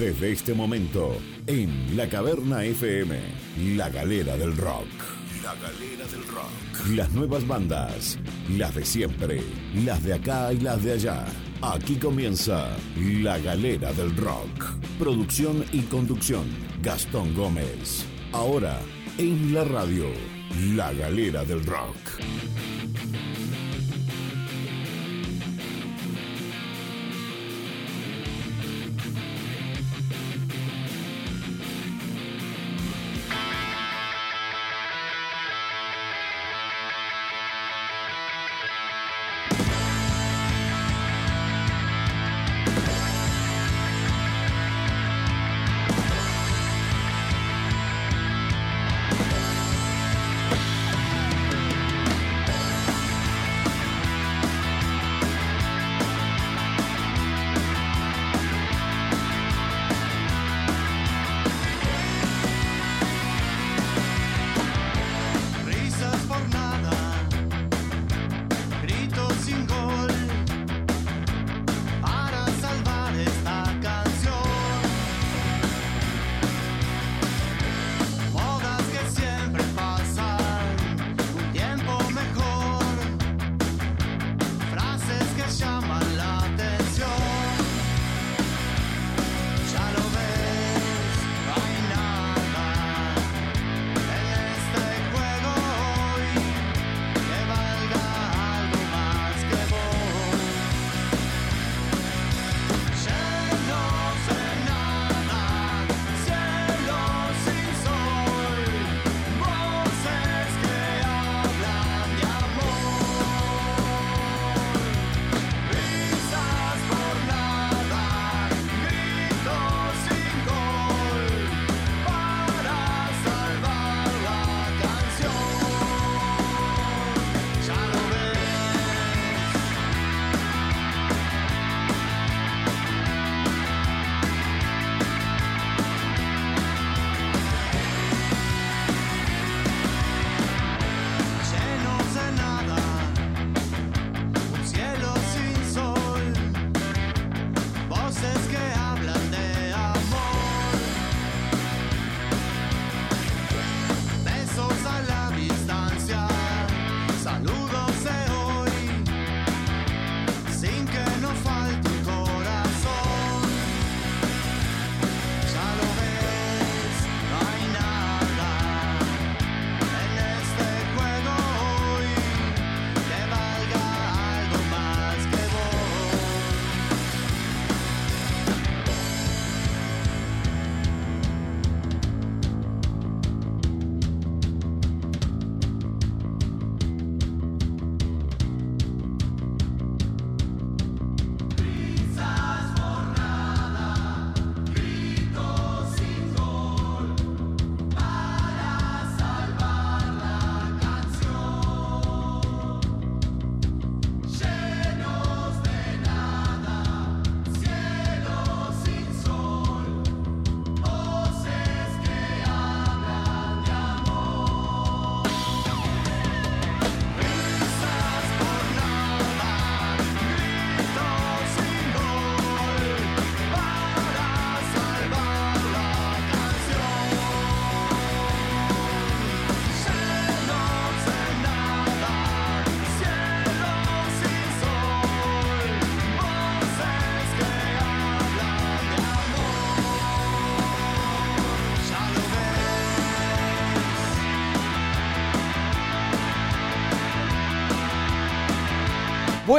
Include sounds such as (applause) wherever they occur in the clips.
Desde este momento, en La Caverna FM, La Galera del Rock. La Galera del Rock. Las nuevas bandas, las de siempre, las de acá y las de allá. Aquí comienza La Galera del Rock. Producción y conducción, Gastón Gómez. Ahora, en la radio, La Galera del Rock.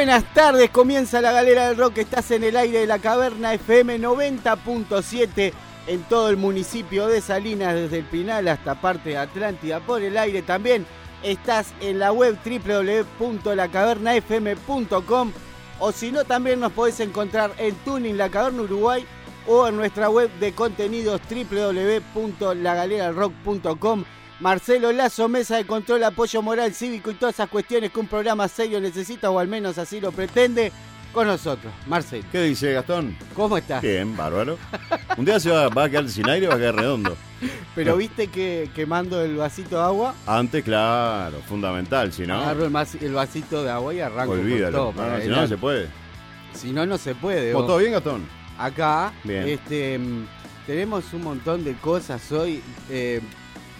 Buenas tardes, comienza la galera del rock, estás en el aire de la caverna FM 90.7 en todo el municipio de Salinas, desde el Pinal hasta parte de Atlántida por el aire. También estás en la web www.lacavernafm.com o si no también nos podés encontrar en Tuning La Caverna Uruguay o en nuestra web de contenidos www.lagaleralrock.com Marcelo Lazo, mesa de control, apoyo moral, cívico y todas esas cuestiones que un programa serio necesita, o al menos así lo pretende, con nosotros. Marcelo. ¿Qué dice Gastón? ¿Cómo estás? Bien, bárbaro. Un día se va, a quedar sin aire y va a quedar redondo. Pero viste que quemando el vasito de agua. Antes, claro, fundamental, si no. Agarro el, vasito de agua y arranco Olvídalo. Con todo. si no, no se puede. Si no, no se puede. ¿Todo bien, Gastón? acá. Bien. Este, mm, tenemos un montón de cosas hoy. eh,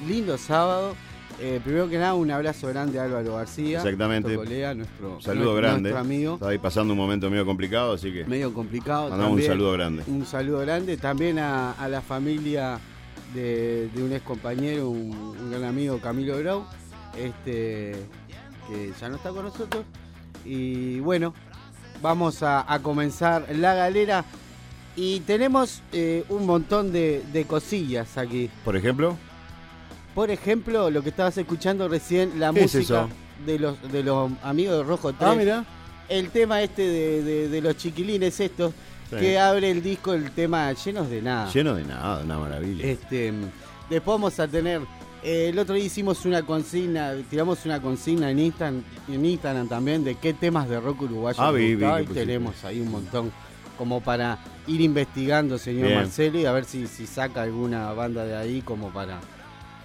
lindo sábado. Eh, primero que nada, un abrazo grande a Álvaro García. Exactamente. Nuestro colega, nuestro, saludo nuestro- grande. nuestro amigo. Estaba ahí pasando un momento medio complicado, así que Medio complicado. mandamos un saludo grande. Un saludo grande también a, a la familia de, de un ex compañero, un, un gran amigo, Camilo Grau, este, que ya no está con nosotros. Y bueno, vamos a, a comenzar la galera. Y tenemos eh, un montón de, de cosillas aquí. Por ejemplo, Por ejemplo, lo que estabas escuchando recién, la ¿Qué es música eso? de los de los amigos de Rojo 3. ah, mira. El tema este de, de- de los chiquilines estos, Sí. que abre el disco el tema llenos de nada. Lleno de nada, una maravilla. Este, después vamos a tener. eh, el otro día hicimos una consigna, tiramos una consigna en Instagram, en Instagram también de qué temas de rock uruguayo Ah, vi, vi y tenemos ahí un montón como para ir investigando, señor Bien. Marcelo, y a ver si, si saca alguna banda de ahí como para,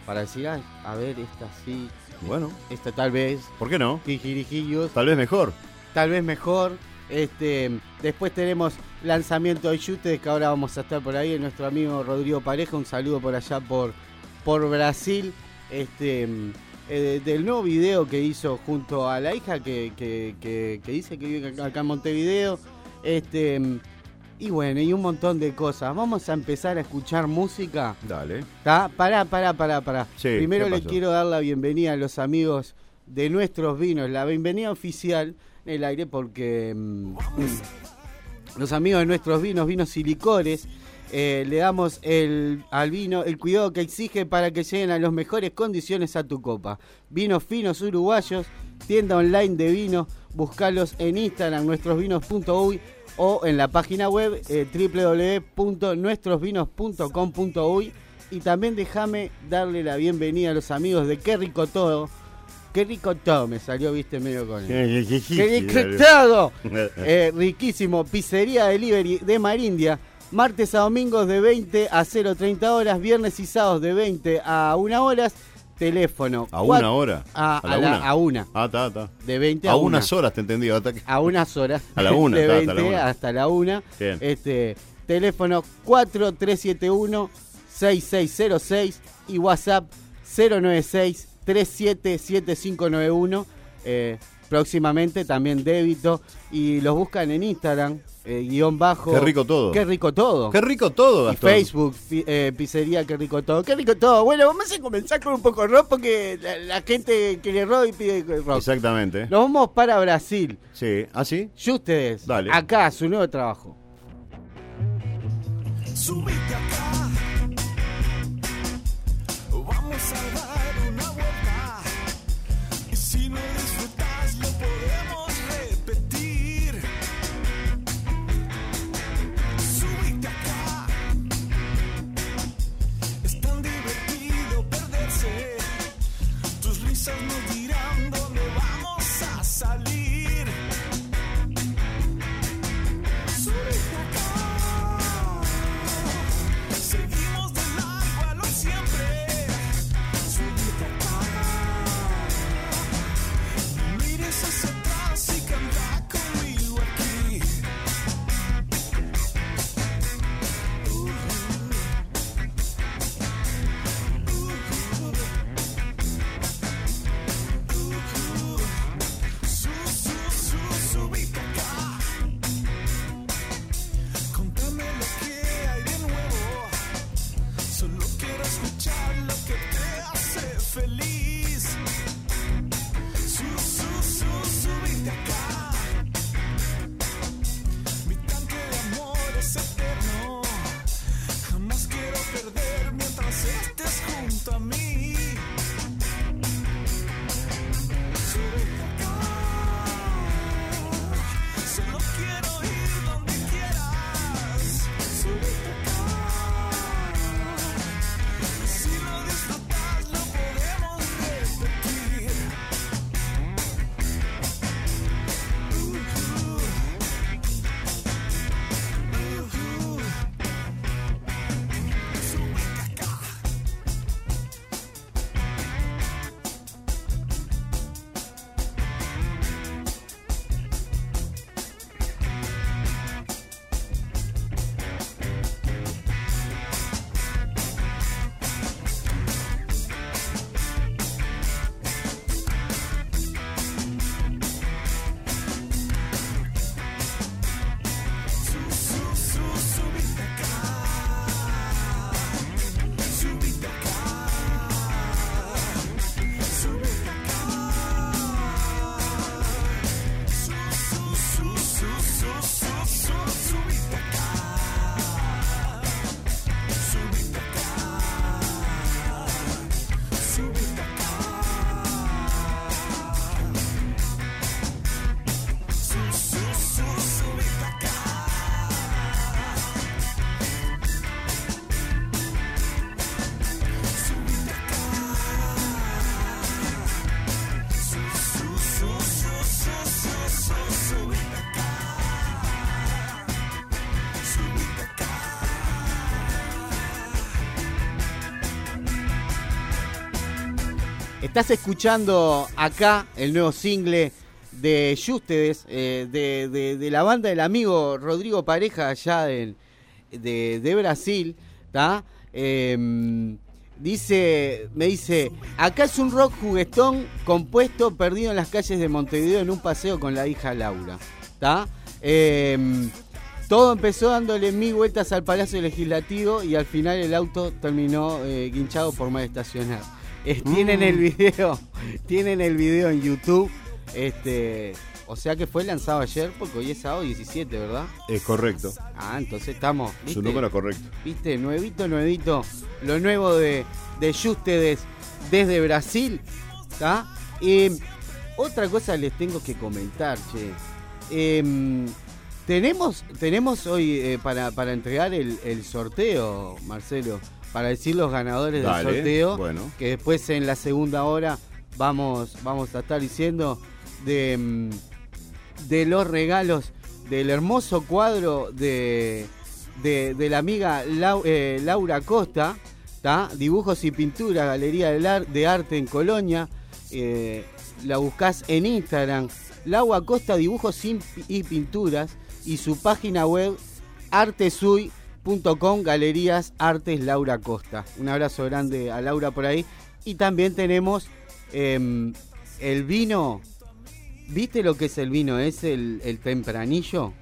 para decir, "Ay, a ver, esta sí, Bueno, esta tal vez, ¿por qué no? Jijirijillos, Tal vez mejor. tal vez mejor. Este, después tenemos lanzamiento de Yutes, que ahora vamos a estar por ahí, nuestro amigo Rodrigo Pareja, un saludo por allá por, por Brasil. Este, eh, del nuevo video que hizo junto a la hija que, que, que- que dice que vive acá en Montevideo. Este, y bueno, y un montón de cosas. Vamos a empezar a escuchar música. Dale. ¿Tá? Pará, pará, pará, pará. Sí, Primero ¿qué le quiero dar la bienvenida a los amigos de nuestros vinos, la bienvenida oficial en el aire porque mm, los amigos de nuestros vinos, vinos y licores, eh, le damos el, al vino el cuidado que exige para que lleguen a las mejores condiciones a tu copa. Vinos finos uruguayos, tienda online de vino, buscalos en Instagram, nuestrosvinos.uy o en la página web eh, www.nuestrosvinos.com.uy y también déjame darle la bienvenida a los amigos de Qué Rico Todo. Qué rico todo, me salió, viste, medio con él. ¡Qué rico todo! (laughs) Eh, riquísimo, pizzería delivery de Marindia. Martes a domingos de 20 a 0.30 horas, viernes y sábados de 20 a 1 horas. Teléfono. ¿A una hora? A, ¿A la a la- una? a una. Ah, está, está. De 20 a, A una. unas horas te entendí. hasta que- A unas horas. (laughs) A la una, De está, 20 hasta la una. hasta la 1. Bien. Este, teléfono 4371-6606 y WhatsApp 096-377591. Eh, próximamente también débito. Y los buscan en Instagram, eh, guion bajo. Qué rico todo. Qué rico todo. Qué rico todo, Y. Facebook, pi- eh, pizzería, qué rico todo. Qué rico todo. Bueno, vamos a comenzar con un poco de rock porque la, la gente quiere rock y pide rock. Exactamente. Nos vamos para Brasil. Sí. ¿Ah, sí? Y ustedes, Dale. acá, su nuevo trabajo. Subite acá, Estás escuchando acá el nuevo single de Justedes, eh, de, la banda del amigo Rodrigo Pareja allá de, Brasil, ¿tá? Em, dice, me dice, acá es un rock juguetón compuesto perdido en las calles de Montevideo en un paseo con la hija Laura, ¿tá? Em, todo empezó dándole mil vueltas al Palacio Legislativo y al final el auto terminó eh, guinchado por mal estacionar. Eh, Tienen el video, (laughs) tienen el video en YouTube. Este, o sea que fue lanzado ayer porque hoy es sábado 17, ¿verdad? Es correcto. Ah, entonces estamos. Su número es correcto. ¿Viste? Nuevito, nuevito. Lo nuevo de, de Justedes desde Brasil. ¿Está? Eh, otra cosa les tengo que comentar, che. Em, tenemos, tenemos hoy eh, para, para entregar el, el sorteo, Marcelo. Para decir los ganadores Dale, del sorteo. bueno. Que después en la segunda hora vamos, vamos a estar diciendo de, mm, de los regalos del hermoso cuadro de, de, de la amiga Lau- eh, Laura Costa, ¿tá? dibujos y pintura, Galería de Arte en Colonia. eh, la buscás en Instagram, Laura Costa Dibujos y Pinturas, y su página web artesuy.com, Galerías Artes Laura Costa. Un abrazo grande a Laura por ahí. Y también tenemos em, el vino. ¿Viste lo que es el vino? Es el, el tempranillo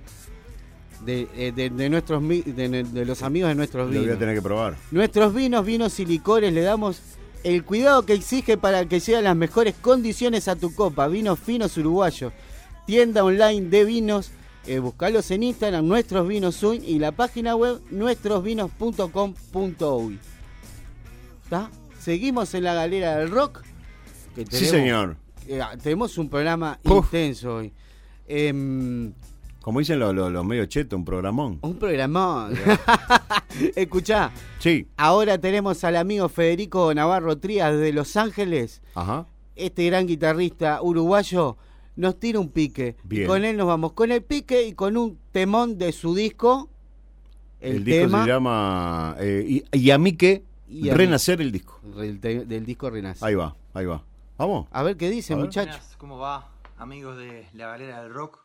de, eh, de- de nuestros de, los amigos de nuestros Lo voy a vinos. tener que probar. Nuestros vinos, vinos y licores le damos el cuidado que exige para que lleguen las mejores condiciones a tu copa. Vinos finos uruguayos. Tienda online de vinos. Eh, buscalos en Instagram, nuestros vinos Uy, y la página web nuestrosvinos.com.uy. ¿Está? Seguimos en la galera del rock. que Sí, señor. eh, tenemos un programa Uf. intenso hoy. Em, Como dicen los, los, los medio chetos, un programón. un programón. (laughs) Escuchá, Sí. ahora tenemos al amigo Federico Navarro Trías desde Los Ángeles. Ajá. Este gran guitarrista uruguayo nos tira un pique. Y Bien. con él nos vamos con el pique y con un temón de su disco. El, El, disco tema se llama eh, y, y a mí que Y a mí- renacer el disco. del, te- del disco Renace. Ahí va, ahí va. Vamos. A ver qué dice, A ver. muchacho. Buenas, ¿cómo va? Amigos de la galera del rock.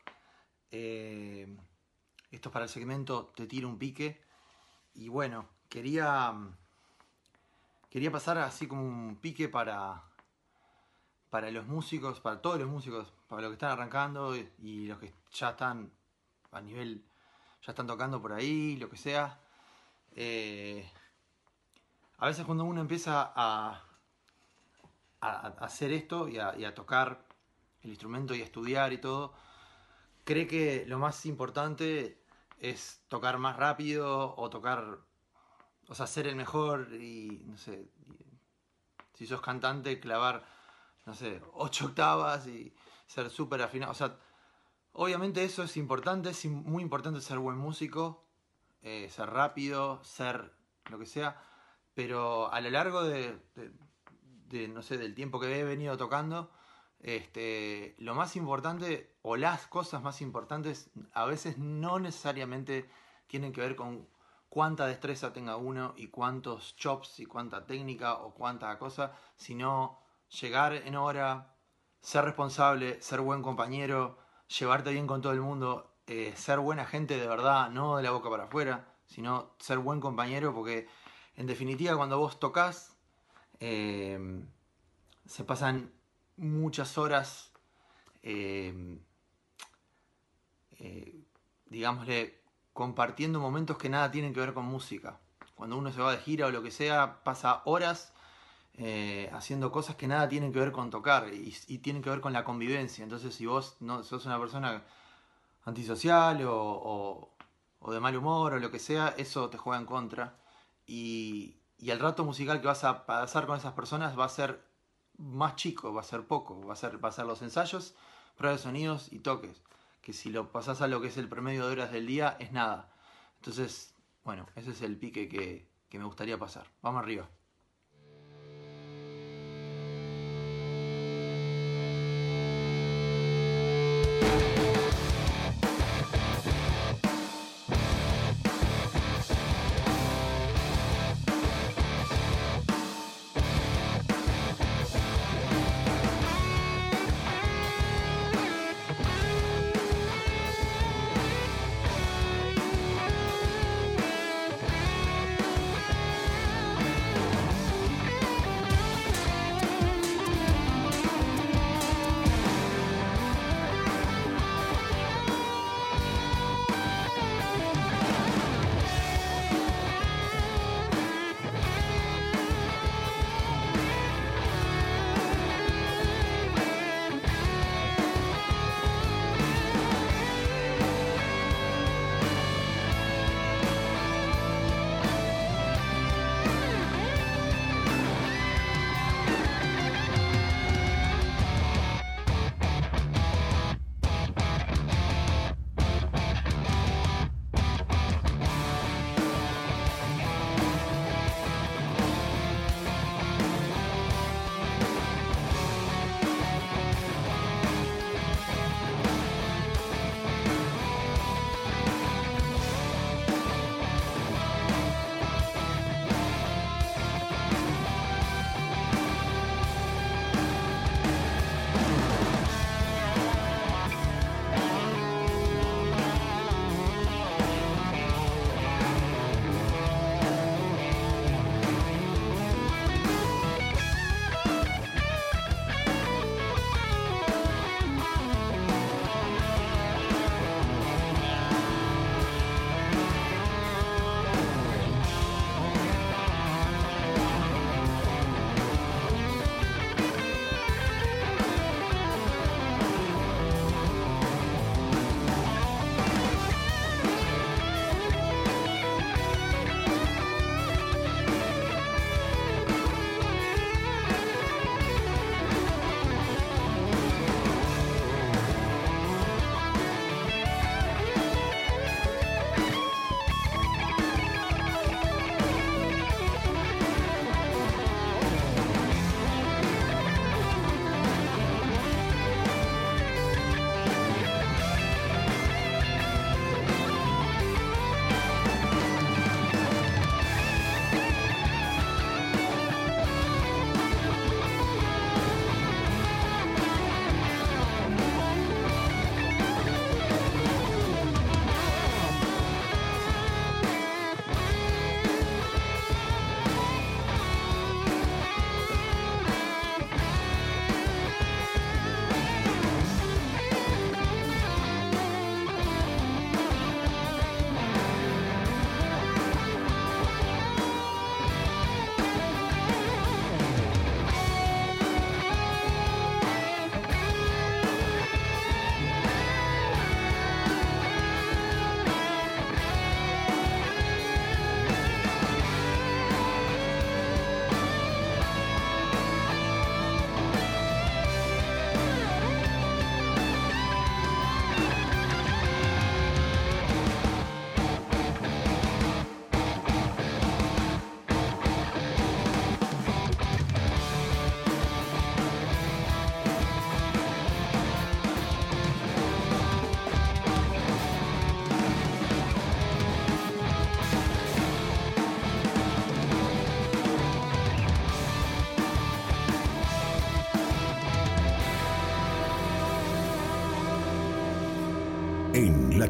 Eh, esto es para el segmento Te tiro un pique. Y bueno, quería. Quería pasar así como un pique para. Para los músicos, para todos los músicos, para los que están arrancando y, los que ya están a nivel. Ya están tocando por ahí, lo que sea. Eh, a veces cuando uno empieza a, a, hacer esto y a, y a tocar el instrumento y a estudiar y todo, cree que lo más importante es tocar más rápido o tocar, o sea, ser el mejor y, no sé, si sos cantante, clavar, no sé, ocho octavas y ser súper afinado. O sea, obviamente eso es importante, es muy importante ser buen músico, eh, ser rápido, ser lo que sea, pero a lo largo de, no sé, del tiempo que he venido tocando, este, lo más importante o las cosas más importantes a veces no necesariamente tienen que ver con cuánta destreza tenga uno y cuántos chops y cuánta técnica o cuánta cosa, sino llegar en hora, ser responsable, ser buen compañero, llevarte bien con todo el mundo, eh, ser buena gente de verdad, no de la boca para afuera, sino ser buen compañero porque en definitiva cuando vos tocas eh, se pasan muchas horas, eh, digámosle, compartiendo momentos que nada tienen que ver con música. Cuando uno se va de gira o lo que sea, pasa horas eh, haciendo cosas que nada tienen que ver con tocar y, y tienen que ver con la convivencia. Entonces, si vos no sos una persona antisocial o, de mal humor o lo que sea, eso te juega en contra. Y, el rato musical que vas a pasar con esas personas va a ser más chico, va a ser poco, va a ser, va a ser los ensayos, pruebas de sonidos y toques. Que si lo pasás a lo que es el promedio de horas del día, es nada. Entonces, bueno, ese es el pique que, que me gustaría pasar. Vamos arriba.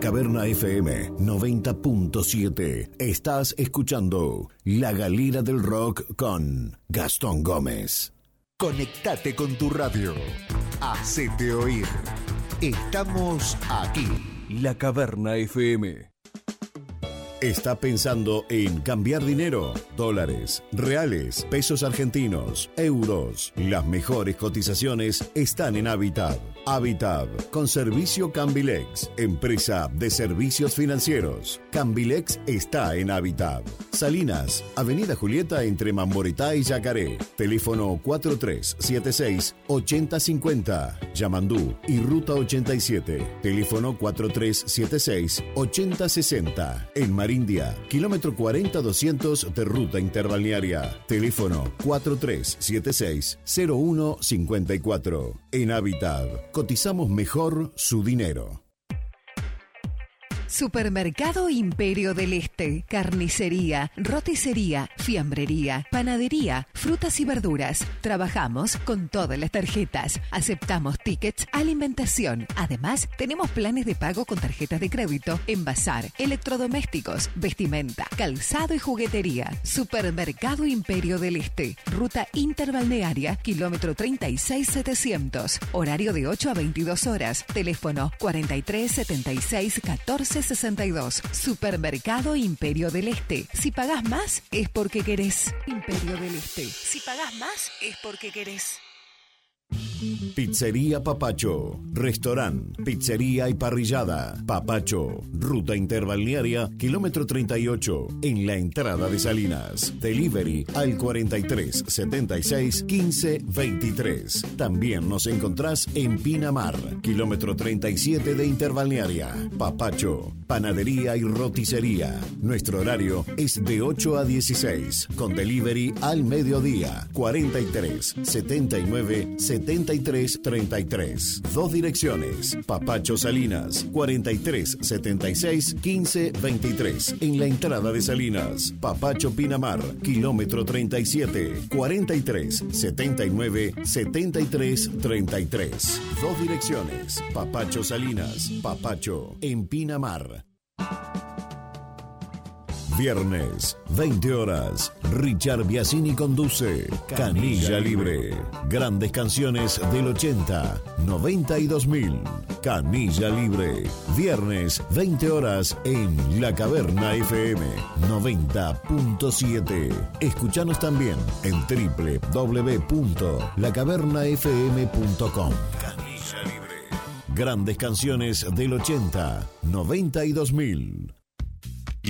Caverna FM 90.7. Estás escuchando La Galera del Rock con Gastón Gómez. Conectate con tu radio. Hacete oír. Estamos aquí. La Caverna FM. ¿Está pensando en cambiar dinero? Dólares, reales, pesos argentinos, euros. Las mejores cotizaciones están en Habitat. Habitat, con servicio Cambilex, empresa de servicios financieros. Cambilex está en Habitat. Salinas, Avenida Julieta entre Mamboretá y Yacaré. Teléfono 4376-8050. Yamandú y Ruta 87. Teléfono 4376-8060. En Marindia, kilómetro 40-200 de Ruta Interbalnearia. Teléfono 4376-0154. En Habitat, cotizamos mejor su dinero. Supermercado Imperio del Este, carnicería, roticería, fiambrería, panadería, frutas y verduras. Trabajamos con todas las tarjetas. Aceptamos tickets, alimentación. Además, tenemos planes de pago con tarjetas de crédito, envasar, electrodomésticos, vestimenta, calzado y juguetería. Supermercado Imperio del Este, ruta interbalnearia, kilómetro 36700. Horario de 8 a 22 horas. Teléfono 43 76 14 62. Supermercado Imperio del Este. Si pagás más, es porque querés. Imperio del Este. Si pagás más, es porque querés. Pizzería Papacho, restaurante, pizzería y parrillada. Papacho, ruta interbalnearia, kilómetro 38, en la entrada de Salinas. Delivery al 43 76 15 23. También nos encontrás en Pinamar, kilómetro 37 de interbalnearia. Papacho, panadería y roticería. Nuestro horario es de 8 a 16, con delivery al mediodía. 43 79 73 33. Dos direcciones. Papacho Salinas, 43 76 15 23. En la entrada de Salinas. Papacho Pinamar, kilómetro 37, 43 79 73 33. Dos direcciones. Papacho Salinas, Papacho en Pinamar. Viernes, 20 horas. Richard Biasini conduce Canilla Libre. Grandes canciones del 80, 90 y 2000. Canilla Libre. Viernes, 20 horas en La Caverna FM 90.7. Escuchanos también en www.lacavernafm.com. Canilla Libre. Grandes canciones del 80, 90 y 2000.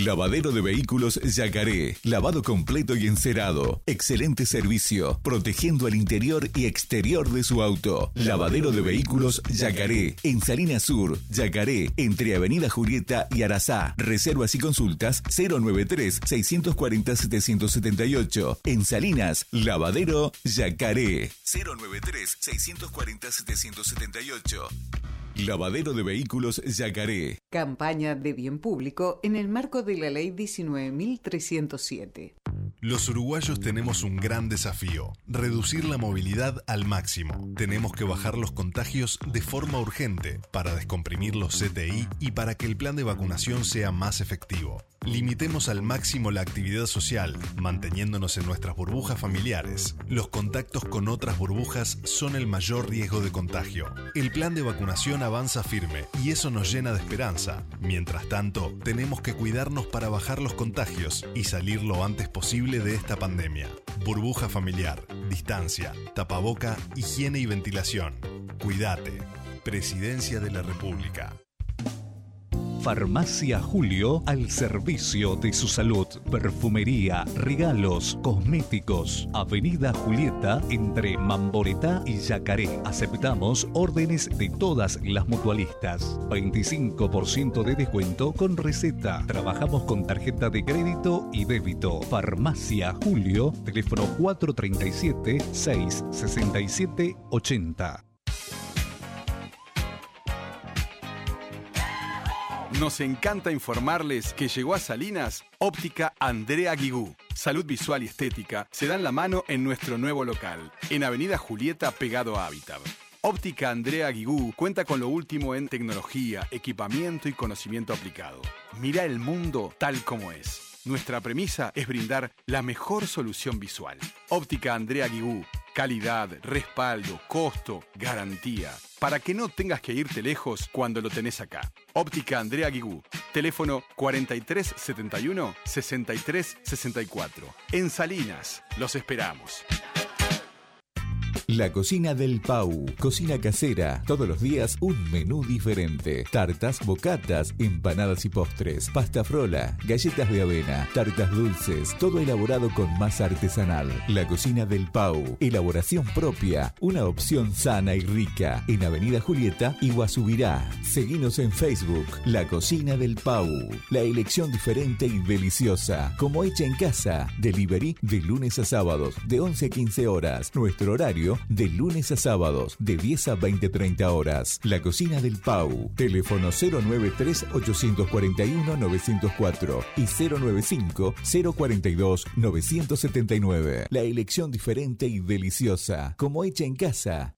Lavadero de vehículos Yacaré. Lavado completo y encerado. Excelente servicio. Protegiendo el interior y exterior de su auto. Lavadero de vehículos Yacaré. En Salinas Sur, Yacaré. Entre Avenida Julieta y Arazá. Reservas y consultas 093-640-778. En Salinas, Lavadero Yacaré. 093-640-778. Lavadero de vehículos Yacaré. Campaña de bien público en el marco de la Ley 19.307. Los uruguayos tenemos un gran desafío, reducir la movilidad al máximo. Tenemos que bajar los contagios de forma urgente para descomprimir los CTI y para que el plan de vacunación sea más efectivo. Limitemos al máximo la actividad social, manteniéndonos en nuestras burbujas familiares. Los contactos con otras burbujas son el mayor riesgo de contagio. El plan de vacunación avanza firme y eso nos llena de esperanza. Mientras tanto, tenemos que cuidarnos para bajar los contagios y salir lo antes posible de esta pandemia. Burbuja familiar, distancia, tapaboca, higiene y ventilación. Cuídate. Presidencia de la República. Farmacia Julio al servicio de su salud. Perfumería, regalos, cosméticos. Avenida Julieta entre Mamboretá y Yacaré. Aceptamos órdenes de todas las mutualistas. 25% de descuento con receta. Trabajamos con tarjeta de crédito y débito. Farmacia Julio, teléfono 437 667 80. Nos encanta informarles que llegó a Salinas Óptica Andrea Guigú. Salud visual y estética se dan la mano en nuestro nuevo local, en Avenida Julieta pegado a Habitat. Óptica Andrea Guigú cuenta con lo último en tecnología, equipamiento y conocimiento aplicado. Mira el mundo tal como es. Nuestra premisa es brindar la mejor solución visual. Óptica Andrea Guigú. Calidad, respaldo, costo, garantía. Para que no tengas que irte lejos cuando lo tenés acá. Óptica Andrea Guigú. Teléfono 4371 6364. En Salinas. Los esperamos. La cocina del Pau. Cocina casera. Todos los días un menú diferente. Tartas, bocatas, empanadas y postres. Pasta frola, galletas de avena, tartas dulces. Todo elaborado con masa artesanal. La cocina del Pau. Elaboración propia. Una opción sana y rica. En Avenida Julieta y Guasubirá. Seguinos en Facebook. La cocina del Pau. La elección diferente y deliciosa. Como hecha en casa. Delivery de lunes a sábados de 11 a 15 horas. Nuestro horario de lunes a sábados de 10 a 20-30 horas. La cocina del Pau. Teléfono 093-841-904 y 095-042-979. La elección diferente y deliciosa. Como hecha en casa.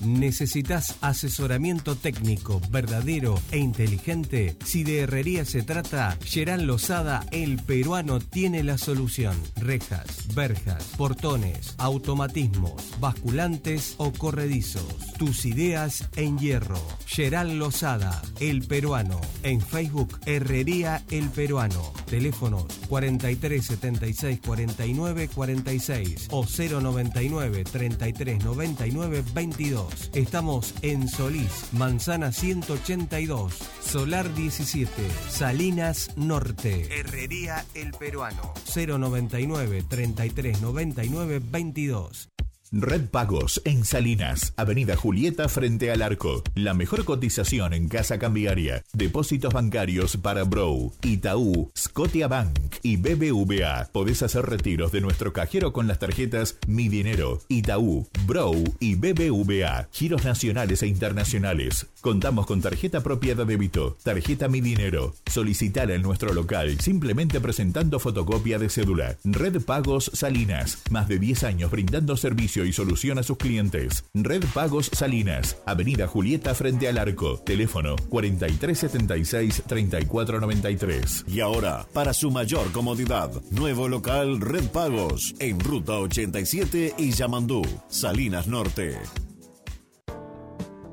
¿Necesitas asesoramiento técnico verdadero e inteligente? Si de herrería se trata, Gerán Lozada, el peruano, tiene la solución. Rejas, verjas, portones, automatismos, basculantes o corredizos. Tus ideas en hierro. Gerán Lozada, el peruano. En Facebook, Herrería El Peruano. Teléfonos 43 76 49 46 o 099 33 99 22. Estamos en Solís, Manzana 182, Solar 17, Salinas Norte. Herrería El Peruano. 099 33 99 22. Red Pagos en Salinas, Avenida Julieta frente al arco. La mejor cotización en casa cambiaria. Depósitos bancarios para Bro, Itaú, Scotiabank y BBVA. Podés hacer retiros de nuestro cajero con las tarjetas Mi Dinero, Itaú, Bro y BBVA. Giros nacionales e internacionales. Contamos con tarjeta propiedad débito, tarjeta Mi Dinero. Solicitala en nuestro local simplemente presentando fotocopia de cédula. Red Pagos Salinas, más de 10 años brindando y solución a sus clientes. Red Pagos Salinas, Avenida Julieta frente al arco. Teléfono 4376-3493. Y ahora, para su mayor comodidad, nuevo local Red Pagos en Ruta 87 y Yamandú, Salinas Norte.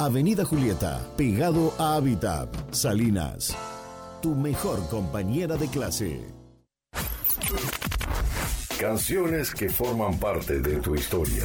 Avenida Julieta, pegado a Habitat, Salinas. Tu mejor compañera de clase. Canciones que forman parte de tu historia.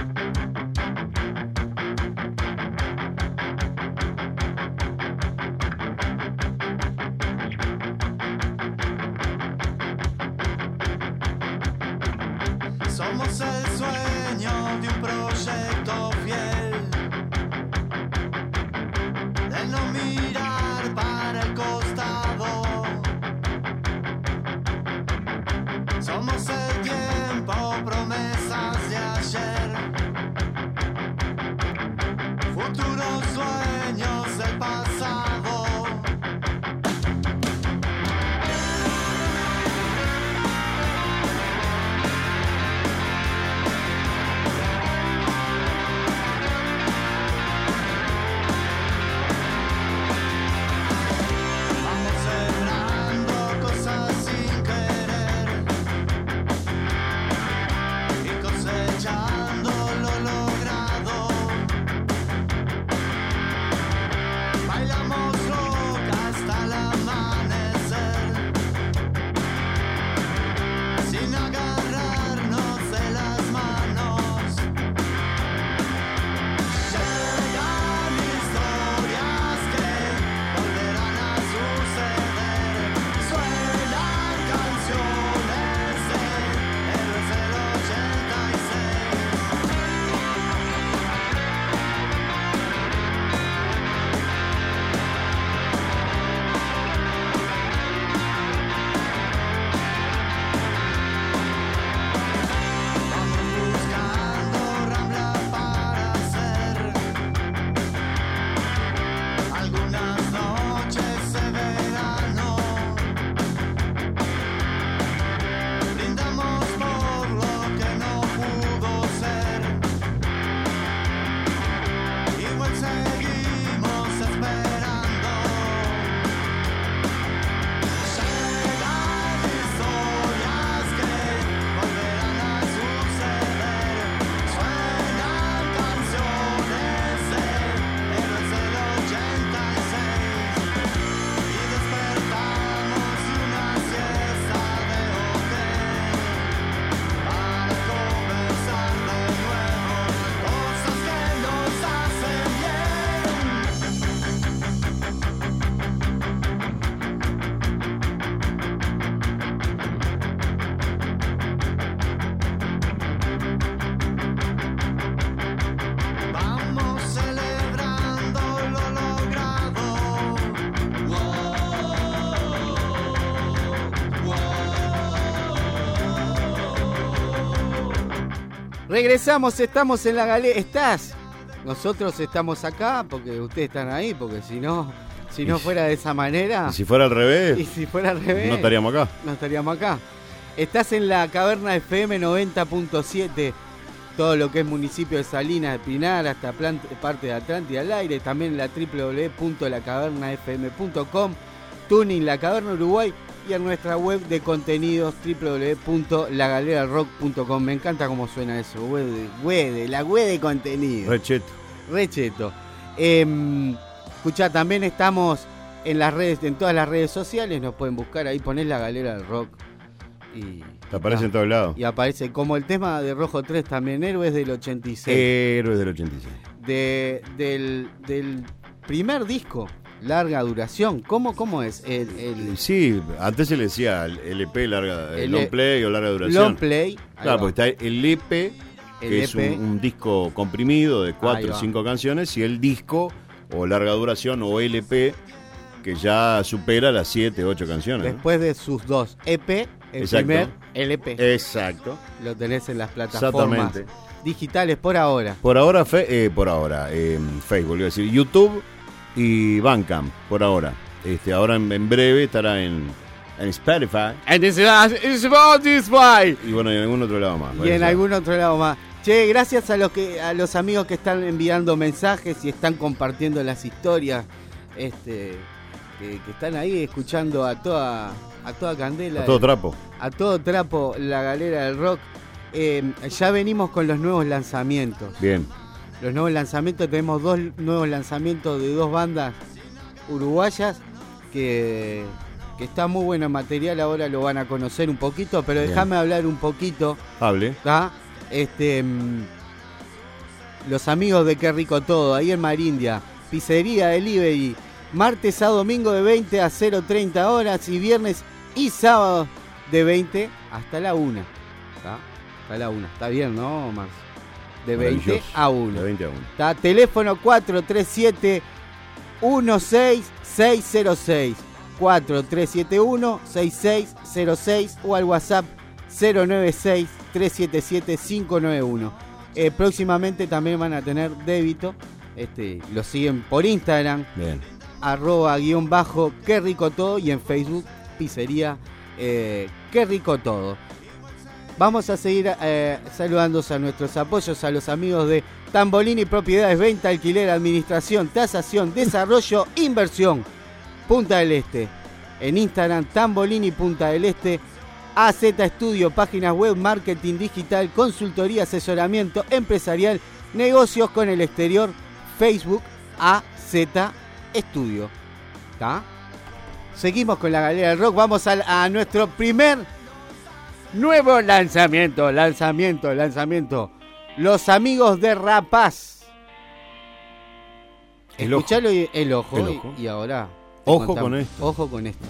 Regresamos, estamos en la galera. ¿Estás? Nosotros estamos acá porque ustedes están ahí, porque si no, si no fuera de esa manera. Y si fuera al revés, Y si fuera al revés. no estaríamos acá. No estaríamos acá. Estás en la caverna FM 90.7, todo lo que es municipio de Salinas, de Pinar, hasta parte de Atlántida al aire, también la www.lacavernafm.com, Tuning La Caverna Uruguay y en nuestra web de contenidos www.lagalerarrock.com. Me encanta cómo suena eso, web de, web de- la web de contenido. Recheto. Recheto. Eh, escuchá, también estamos en las redes, en todas las redes sociales, nos pueden buscar ahí, ponés la galera del rock y. Te aparece Ah, en todos lados. Y aparece como el tema de Rojo 3 también, Héroes del 86. Héroes del 86. De, del, del primer disco, larga duración. ¿Cómo, cómo es? El, el Sí, antes se le decía el LP, larga, El long play o larga duración. long play. Claro, porque está el EP, que es un, disco comprimido de cuatro o cinco canciones, y el disco, o larga duración, o LP, que ya supera las siete, ocho canciones. ¿no? Después de sus dos EP, el Exacto. primer LP. Exacto. Lo tenés en las plataformas Exactamente. digitales por ahora. Por ahora, fe- eh, por ahora, eh, Facebook, iba a decir, YouTube y Bandcamp, por ahora. Este, ahora en, en breve estará en, en Spotify. Way. Y bueno, y en algún otro lado más. Y en algún otro lado más. Che, gracias a los que a los amigos que están enviando mensajes y están compartiendo las historias, este, que, que están ahí escuchando a toda a toda candela, A todo trapo. a todo trapo la galera del rock. Eh, ya venimos con los nuevos lanzamientos. Bien. Los nuevos lanzamientos tenemos dos nuevos lanzamientos de dos bandas uruguayas que que está muy bueno el material. Ahora lo van a conocer un poquito, pero déjame hablar un poquito. Hable. ¿Tá? Este, mm, los amigos de Qué Rico Todo, ahí en Marindia, pizzería delivery, martes a domingo de 20 a 0.30 horas y viernes y sábado de 20 hasta la 1. ¿tá? Hasta la 1. Está bien, ¿no, Marce? De 20 Maravilloso. a 1. De 20 a 1. ¿tá? Teléfono 437 16606 4371 6606 o al WhatsApp 096 377 591. Eh, próximamente también van a tener débito. Este, lo siguen por Instagram, Bien. arroba guion bajo, qué rico todo, y en Facebook, pizzería, eh, qué rico todo. Vamos a seguir eh, saludando a nuestros apoyos, a los amigos de Tambolini Propiedades, Venta, Alquiler, Administración, Tasación, Desarrollo, Inversión. Punta del Este. En Instagram, Tambolini Punta del Este. AZ Estudio, páginas web, marketing digital, consultoría, asesoramiento empresarial, negocios con el exterior, Facebook, AZ Estudio. ¿Está? Seguimos con la Galera del Rock. Vamos a, nuestro primer nuevo lanzamiento, lanzamiento, lanzamiento. Los amigos de Rapaz. El ojo. Escuchalo y el ojo. El y- ojo. Y, ahora. Ojo contamos. con esto. Ojo con esto.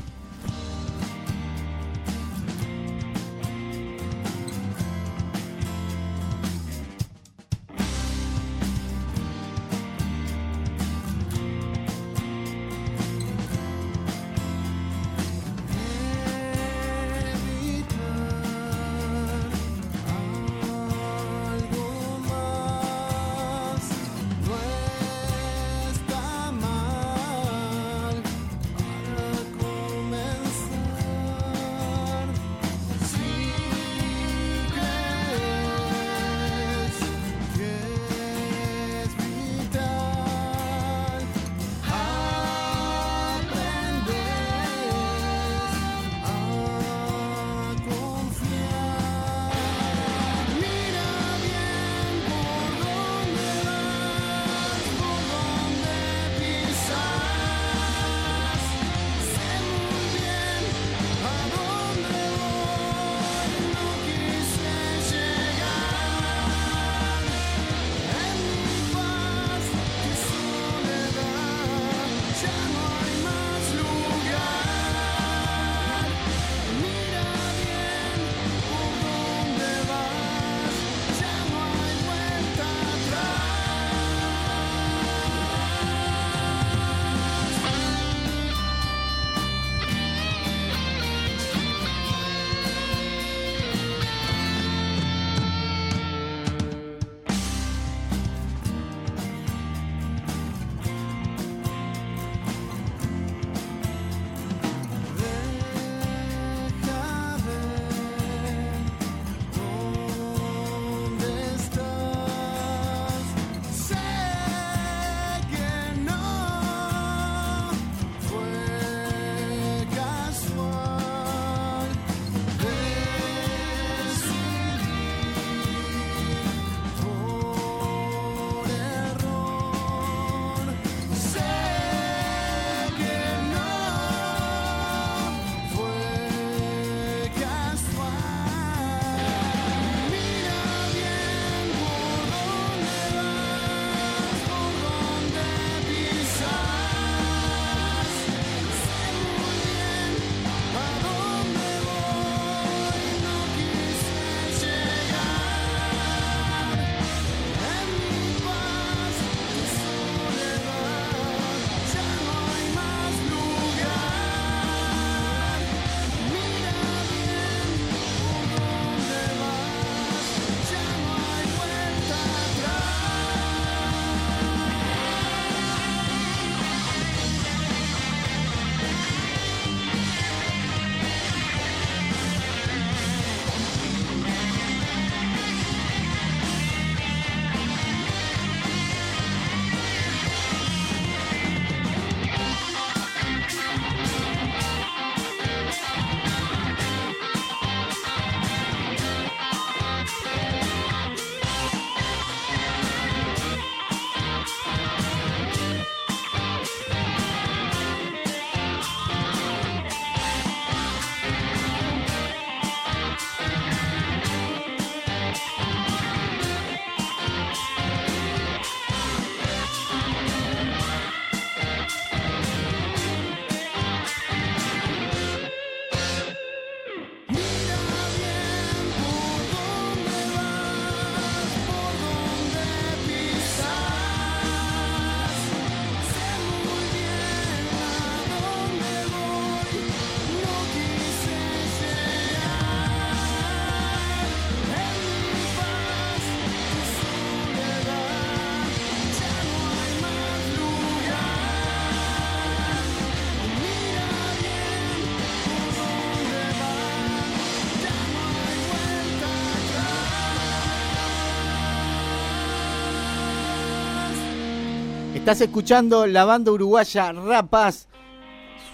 Estás escuchando la banda uruguaya Rapaz,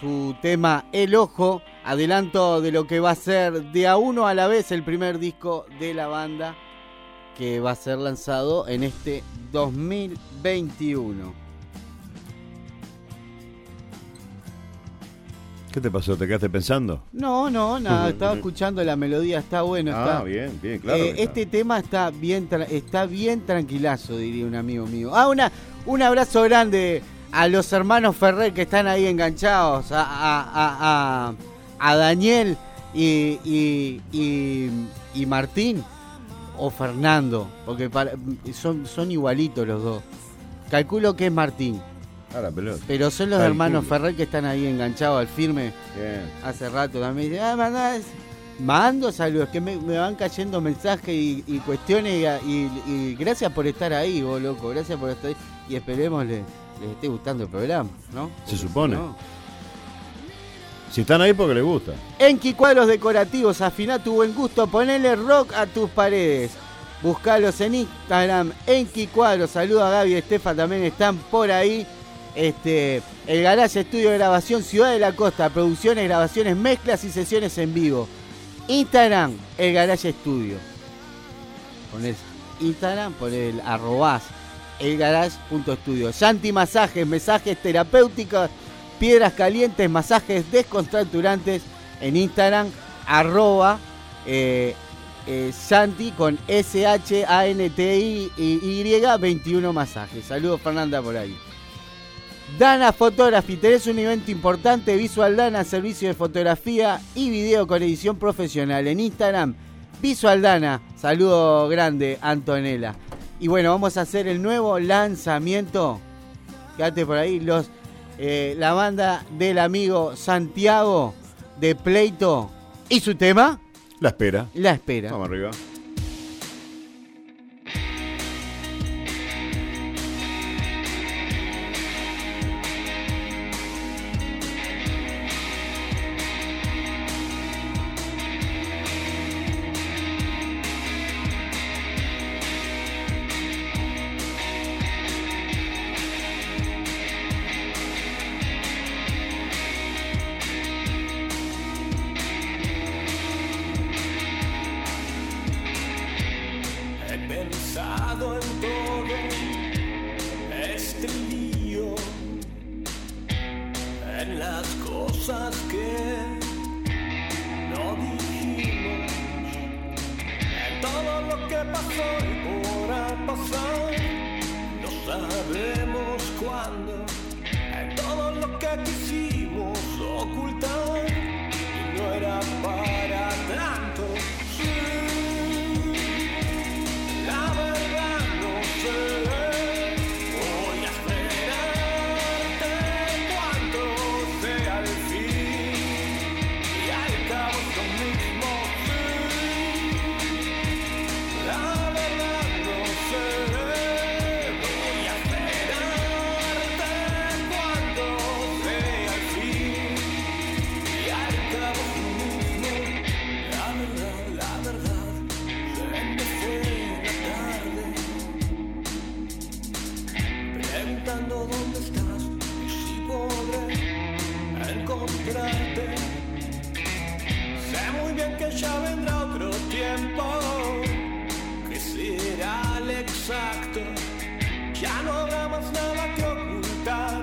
su tema El Ojo, adelanto de lo que va a ser de a uno a la vez el primer disco de la banda que va a ser lanzado en este 2021. ¿Qué te pasó? ¿Te quedaste pensando? No, no, nada, (laughs) estaba escuchando la melodía, está bueno. Ah, está, bien, bien, claro. Eh, este tema está bien, está bien tranquilazo, diría un amigo mío. Ah, una, un abrazo grande a los hermanos Ferrer que están ahí enganchados, a, a, a- a- a Daniel y, y, y- y Martín o Fernando, porque para- son, son igualitos los dos. Calculo que es Martín, Ah, la pelota. pero son los hermanos Ferrer que están ahí enganchados al firme Bien. hace rato también ah, mandá, mando saludos, que me, me van cayendo mensajes y, y cuestiones y, y- y gracias por estar ahí, vos loco, gracias por estar ahí y esperemos le- les esté gustando el programa, ¿no? Se supone. No. Si están ahí porque les gusta. Enki Cuadros Decorativos, afina tu buen gusto, ponele rock a tus paredes. Buscalos en Instagram, Enki Cuadros, saluda a Gaby y Estefa, también están por ahí. Este, el Garage Estudio Grabación Ciudad de la Costa, producciones, grabaciones, mezclas y sesiones en vivo. Instagram, el Garage Estudio. Ponés Instagram, por el arrobás, elgarage.estudio. Shanti Masajes, mensajes terapéuticos, piedras calientes, masajes descontracturantes en Instagram, arroba eh, eh, Santi con S-H-A-N-T-I y 21 masajes. Saludos Fernanda por ahí. Dana Photography, tenés un evento importante, Visual Dana, servicio de fotografía y video con edición profesional en Instagram. Visual Dana, saludo grande Antonella. Y bueno, vamos a hacer el nuevo lanzamiento. Quédate por ahí, los, eh, la banda del amigo Santiago de Pleito y su tema, La espera. La Espera. Vamos arriba. Preguntando dónde estás y si podré encontrarte. Sé muy bien que ya vendrá otro tiempo, que será el exacto. Ya no habrá más nada que ocultar,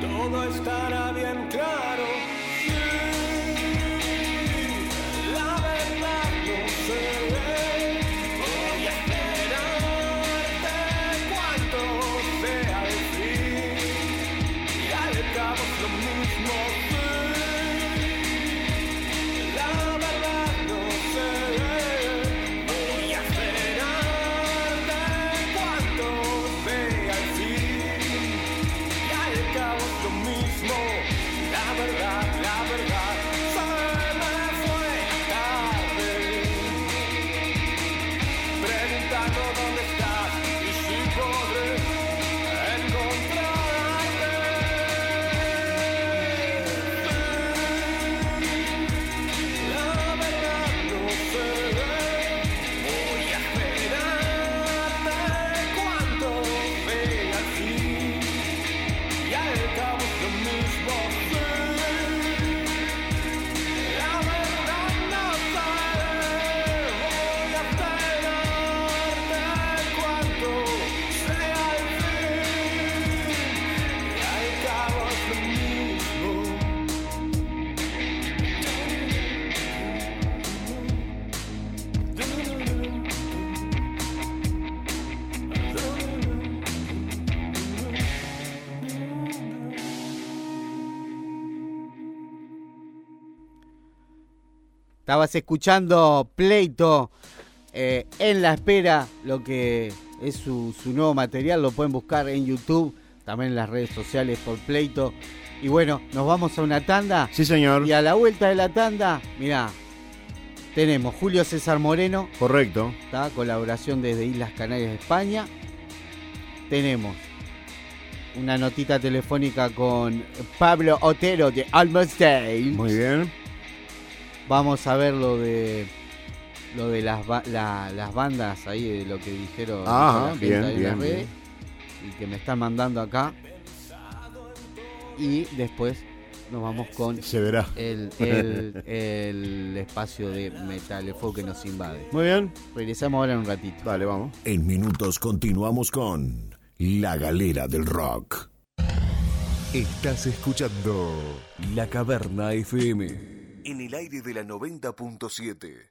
todo estará bien Estabas escuchando Pleito eh, en la espera, lo que es su, su nuevo material, lo pueden buscar en YouTube, también en las redes sociales por Pleito. Y bueno, nos vamos a una tanda. Sí, señor. Y a la vuelta de la tanda, mirá, tenemos Julio César Moreno, Correcto. ¿tá? colaboración desde Islas Canarias de España. Tenemos una notita telefónica con Pablo Otero de Almost Day. Muy bien. Vamos a ver lo de lo de las, la- las bandas ahí, de lo que dijeron Ajá, la gente bien, ahí en bien, las redes bien. y que me están mandando acá. Y después nos vamos con Se verá. el, el, el espacio de Metalefo que nos invade. Muy bien. Regresamos ahora en un ratito. Dale, vamos. En minutos continuamos con La Galera del Rock. Estás escuchando La Caverna FM. En el aire de la 90.7.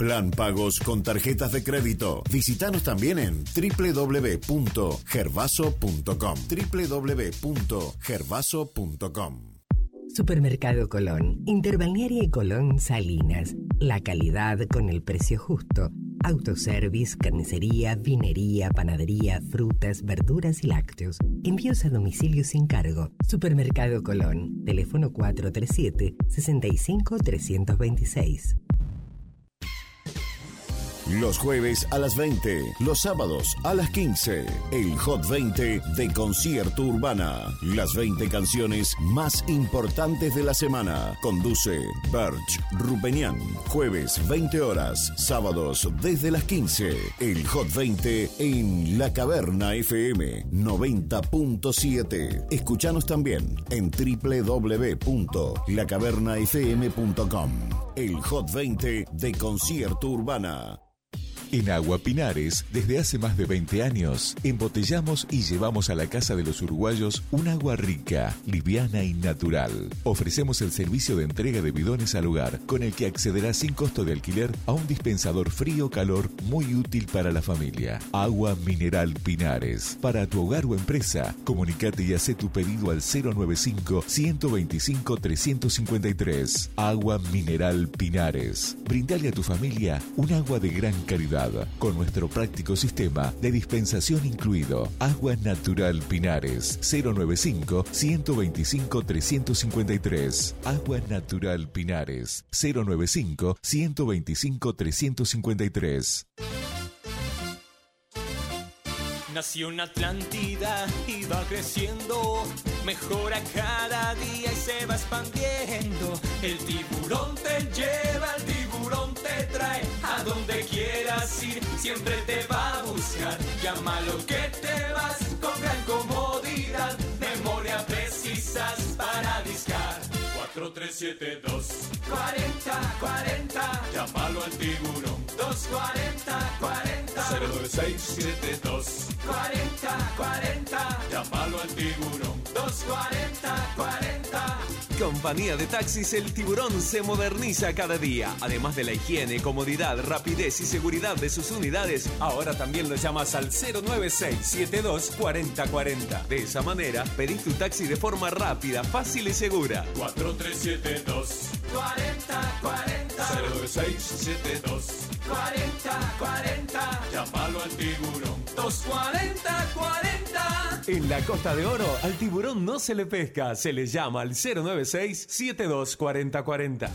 Plan pagos con tarjetas de crédito. Visítanos también en www.gervaso.com. www.gervaso.com. Supermercado Colón, Interbalnearia y Colón Salinas. La calidad con el precio justo. Autoservice, carnicería, vinería, panadería, frutas, verduras y lácteos. Envíos a domicilio sin cargo. Supermercado Colón. Teléfono 437 65 326. Los jueves a las 20, los sábados a las 15. El Hot 20 de Concierto Urbana. Las 20 canciones más importantes de la semana. Conduce Birch Rupenian. Jueves 20 horas, sábados desde las 15. El Hot 20 en La Caverna FM 90.7. Escuchanos también en www.lacavernafm.com. El Hot 20 de Concierto Urbana. En Agua Pinares, desde hace más de 20 años, embotellamos y llevamos a la casa de los uruguayos un agua rica, liviana y natural. Ofrecemos el servicio de entrega de bidones al hogar, con el que accederá sin costo de alquiler a un dispensador frío-calor muy útil para la familia. Agua Mineral Pinares. Para tu hogar o empresa, comunicate y haz tu pedido al 095-125-353. Agua Mineral Pinares. Brindale a tu familia un agua de gran calidad con nuestro práctico sistema de dispensación incluido. Agua Natural Pinares 095 125 353. Agua Natural Pinares 095 125 353. Nació en Atlántida y va creciendo, mejora cada día y se va expandiendo. El tiburón te lleva, el tiburón te trae, a donde quieras ir, siempre te va a buscar. Llama lo que te vas con gran 4372 40 40 Llámalo al tiburón 240 40 09672 40 40 Llámalo al tiburón 240 40 Compañía de taxis El Tiburón se moderniza cada día. Además de la higiene, comodidad, rapidez y seguridad de sus unidades, ahora también lo llamas al 09672 4040. De esa manera, pedís tu taxi de forma rápida, fácil y segura. 4372 40 40 09672 40 40 Llámalo al tiburón. 240 40 En la Costa de Oro, al tiburón no se le pesca, se le llama al 096-724040.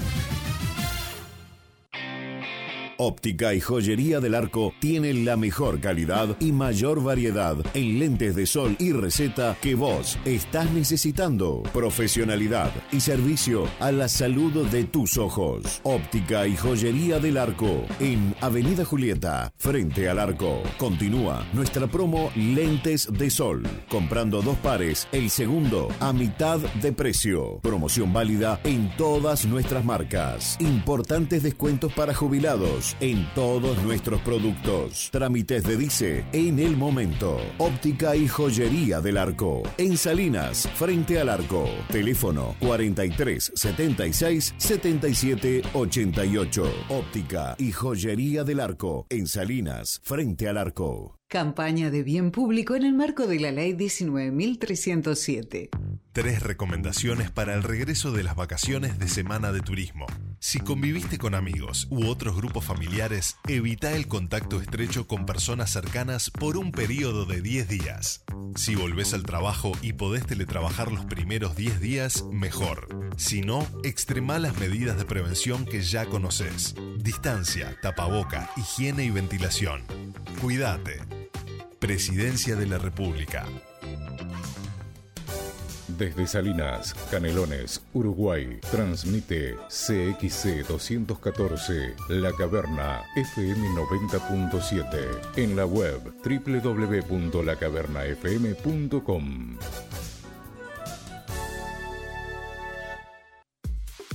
Óptica y Joyería del Arco tiene la mejor calidad y mayor variedad en lentes de sol y receta que vos estás necesitando. Profesionalidad y servicio a la salud de tus ojos. Óptica y Joyería del Arco en Avenida Julieta, frente al arco. Continúa nuestra promo Lentes de Sol. Comprando dos pares, el segundo a mitad de precio. Promoción válida en todas nuestras marcas. Importantes descuentos para jubilados en todos nuestros productos. Trámites de Dice en el momento. Óptica y joyería del arco. En Salinas, frente al arco. Teléfono 43 76 77 88. Óptica y joyería del arco. En Salinas, frente al arco. Campaña de bien público en el marco de la Ley 19.307. Tres recomendaciones para el regreso de las vacaciones de Semana de Turismo. Si conviviste con amigos u otros grupos familiares, evita el contacto estrecho con personas cercanas por un periodo de 10 días. Si volvés al trabajo y podés teletrabajar los primeros 10 días, mejor. Si no, extrema las medidas de prevención que ya conoces. Distancia, tapaboca, higiene y ventilación. Cuídate. Presidencia de la República. Desde Salinas, Canelones, Uruguay, transmite CXC 214, La Caverna, FM 90.7, en la web www.lacavernafm.com.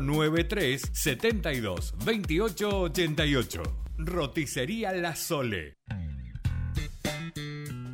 093 72 28 88. Roticería La Sole.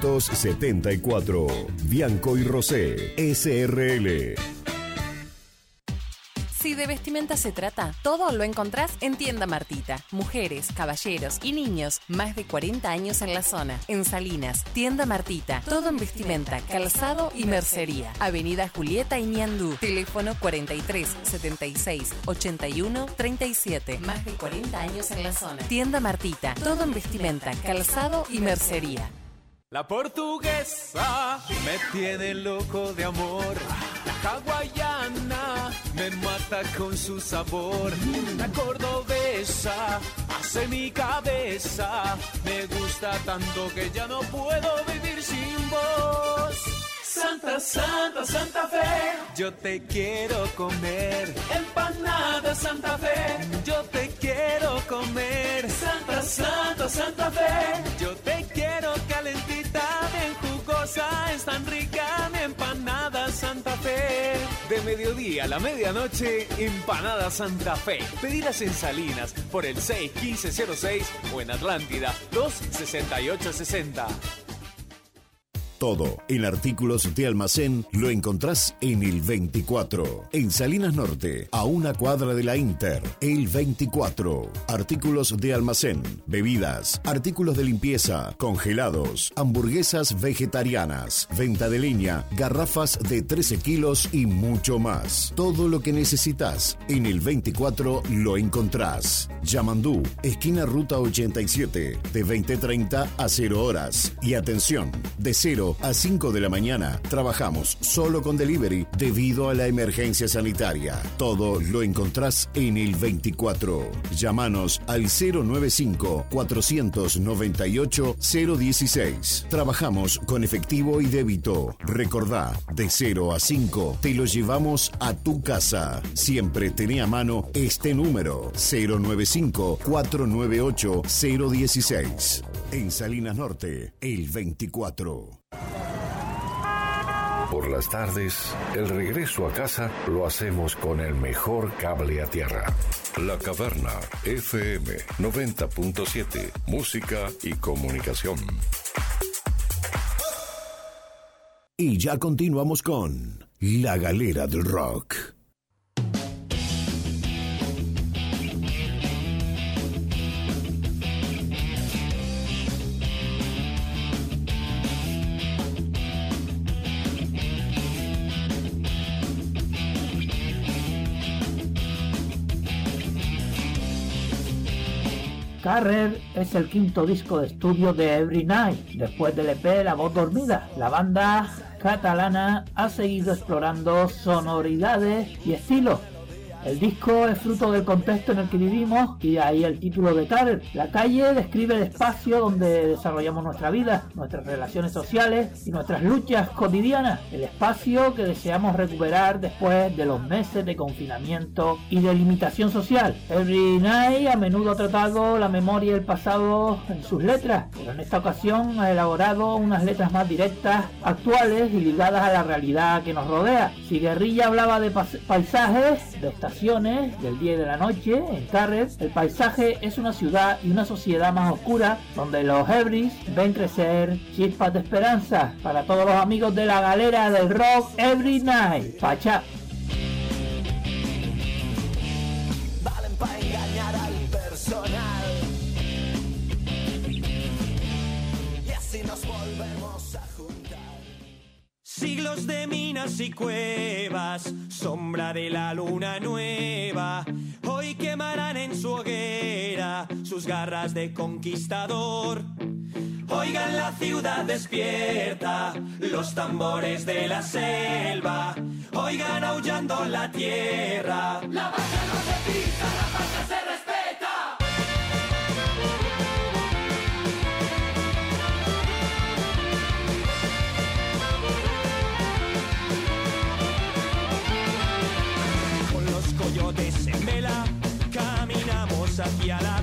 274. Bianco y Rosé, SRL. Si de vestimenta se trata, todo lo encontrás en Tienda Martita. Mujeres, caballeros y niños, más de 40 años en la zona. En Salinas, Tienda Martita. Todo en vestimenta, calzado y mercería. Avenida Julieta y Ñandú. Teléfono 43 76 81 37. Más de 40 años en la zona. Tienda Martita. Todo en vestimenta, calzado y mercería. La portuguesa me tiene loco de amor. La hawaiana me mata con su sabor. La cordobesa hace mi cabeza. Me gusta tanto que ya no puedo vivir sin vos. Santa, Santa, Santa Fe. Yo te quiero comer. Empanada Santa Fe. Yo te quiero comer. Santa, Santa, Santa Fe. Yo te quiero calentita, bien jugosa. Es tan rica mi empanada Santa Fe. De mediodía a la medianoche, empanada Santa Fe. Pedidas en Salinas por el 61506 o en Atlántida 26860. Todo en artículos de almacén lo encontrás en el 24. En Salinas Norte, a una cuadra de la Inter, el 24. Artículos de almacén, bebidas, artículos de limpieza, congelados, hamburguesas vegetarianas, venta de leña, garrafas de 13 kilos y mucho más. Todo lo que necesitas en el 24 lo encontrás. Yamandú, esquina Ruta 87, de 20.30 a 0 horas. Y atención, de 0 a 5 de la mañana trabajamos solo con delivery debido a la emergencia sanitaria. Todo lo encontrás en el 24. Llámanos al 095 498 016. Trabajamos con efectivo y débito. Recordá, de 0 a 5 te lo llevamos a tu casa. Siempre tenía a mano este número 095 498 016. En Salinas Norte, el 24. Por las tardes, el regreso a casa lo hacemos con el mejor cable a tierra. La Caverna FM 90.7. Música y comunicación. Y ya continuamos con La Galera del Rock. Carrer es el quinto disco de estudio de Every Night, después del EP La Voz Dormida. La banda catalana ha seguido explorando sonoridades y estilos el disco es fruto del contexto en el que vivimos y ahí el título de Carrer. La calle describe el espacio donde desarrollamos nuestra vida, nuestras relaciones sociales y nuestras luchas cotidianas. El espacio que deseamos recuperar después de los meses de confinamiento y de limitación social. Every Night a menudo ha tratado la memoria y el pasado en sus letras, pero en esta ocasión ha elaborado unas letras más directas, actuales y ligadas a la realidad que nos rodea. Si Guerrilla hablaba de paisajes, de del día y de la noche en Carres, el paisaje es una ciudad y una sociedad más oscura donde los Hebris ven crecer chispas de esperanza para todos los amigos de la galera del rock Every Night. Pacha. Siglos de minas y cuevas, sombra de la luna nueva. Hoy quemarán en su hoguera sus garras de conquistador. Oigan la ciudad despierta, los tambores de la selva. Oigan aullando la tierra. La marcha no se pisa, la marcha se respeta. Vela, caminamos hacia la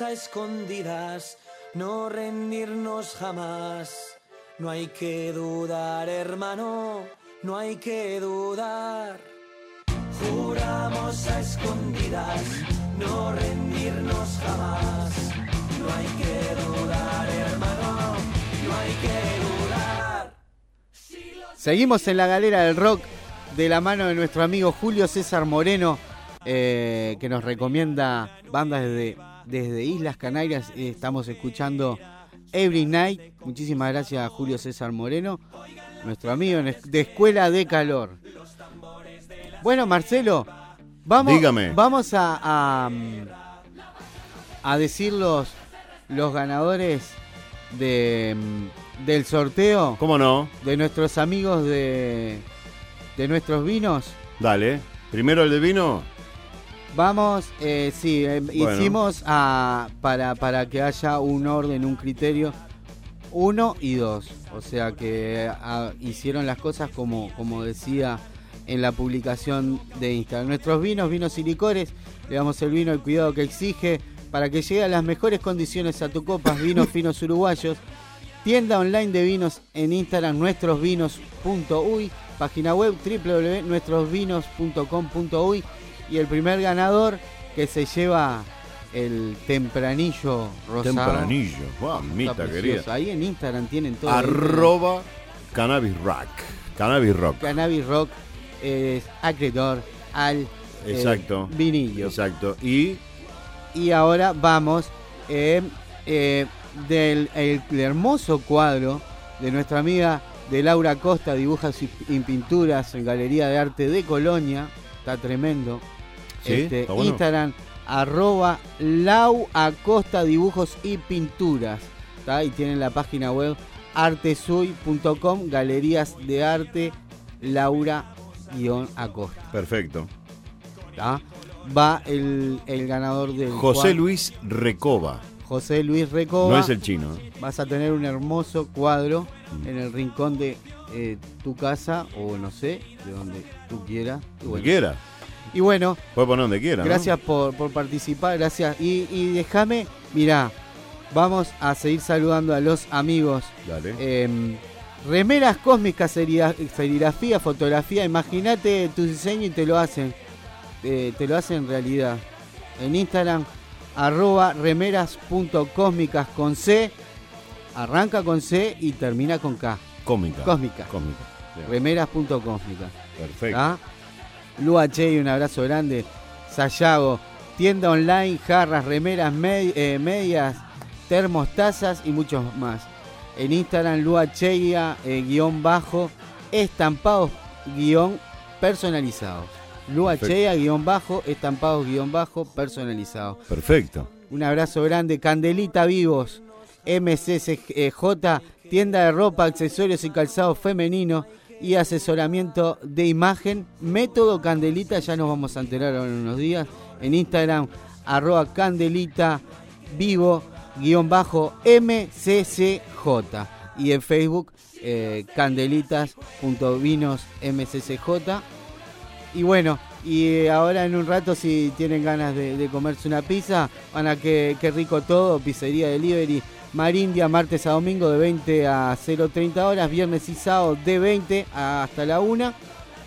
A escondidas no rendirnos jamás. No hay que dudar, hermano, no hay que dudar. Juramos a escondidas no rendirnos jamás. No hay que dudar, hermano, no hay que dudar. Seguimos en la galera del rock de la mano de nuestro amigo Julio César Moreno, eh, que nos recomienda bandas desde, desde Islas Canarias. Eh, estamos escuchando Every Night. Muchísimas gracias a Julio César Moreno, nuestro amigo de Escuela de Calor. Bueno, Marcelo, vamos, Dígame. vamos a, a, a decir los, los ganadores de, del sorteo. ¿Cómo no? De nuestros amigos de, de nuestros vinos. Dale. Primero el de vino. Vamos, eh, sí, eh, Bueno. hicimos a, para, para que haya un orden, un criterio, uno y dos. O sea que ah, hicieron las cosas como, como decía en la publicación de Instagram. Nuestros vinos, vinos y licores, le damos el vino el cuidado que exige para que llegue a las mejores condiciones a tu copas, vinos (laughs) finos uruguayos. Tienda online de vinos en Instagram, nuestrosvinos.uy, página web www.nuestrosvinos.com.uy y el primer ganador que se lleva el tempranillo rosado. Tempranillo, mamita querida. Ahí en Instagram tienen todo. Arroba Cannabis Rock. Cannabis Rock. Cannabis Rock es acreedor al eh, Exacto. vinillo. Exacto. Y Y ahora vamos eh, eh, del el, hermoso cuadro de nuestra amiga de Laura Costa, Dibujas y, y Pinturas en Galería de Arte de Colonia. Está tremendo. Sí, Este, bueno. Instagram, arroba Lau Acosta Dibujos y Pinturas. ¿tá? Y tienen la página web artesuy.com, Galerías de Arte Laura-Acosta. perfecto. ¿tá? Va el, el ganador del José cuadro. Luis Recoba. José Luis Recoba. No es el chino. ¿eh? Vas a tener un hermoso cuadro en el rincón de eh, tu casa o no sé, de donde tú quieras. Bueno. quiera. Y bueno, Puede poner donde quiera. ¿no? gracias por, por participar, gracias. Y, y déjame, mirá, vamos a seguir saludando a los amigos. Dale. Em, remeras cósmicas, serigrafía, fotografía, imagínate tu diseño y te lo hacen. Eh, te lo hacen realidad. En Instagram, arroba remeras.cósmicas con C, arranca con C y termina con K. Cómica. Cósmica. Cómica. Bien. Remeras.cósmicas. Perfecto. ¿Ah? Lua Che, un abrazo grande. Sayago, tienda online, jarras, remeras, me- eh, medias, termos, tazas y muchos más. En Instagram, Lua Cheia, eh, guion bajo, estampados, guion personalizados. Lua. Cheia, guion bajo, estampados, guion bajo, personalizados. Perfecto. Un abrazo grande. Candelita Vivos, MCCJ, tienda de ropa, accesorios y calzado femenino y asesoramiento de imagen. Método Candelita, ya nos vamos a enterar ahora en unos días. En Instagram, arroba Candelita Vivo, guion bajo MCCJ. Y en Facebook, eh, candelitas.vinos MCCJ. Y bueno, y ahora en un rato si tienen ganas de, comerse una pizza, van a que, rico todo, pizzería delivery, Marindia, martes a domingo de 20 a 0.30 horas, viernes y sábado de 20 hasta la 1.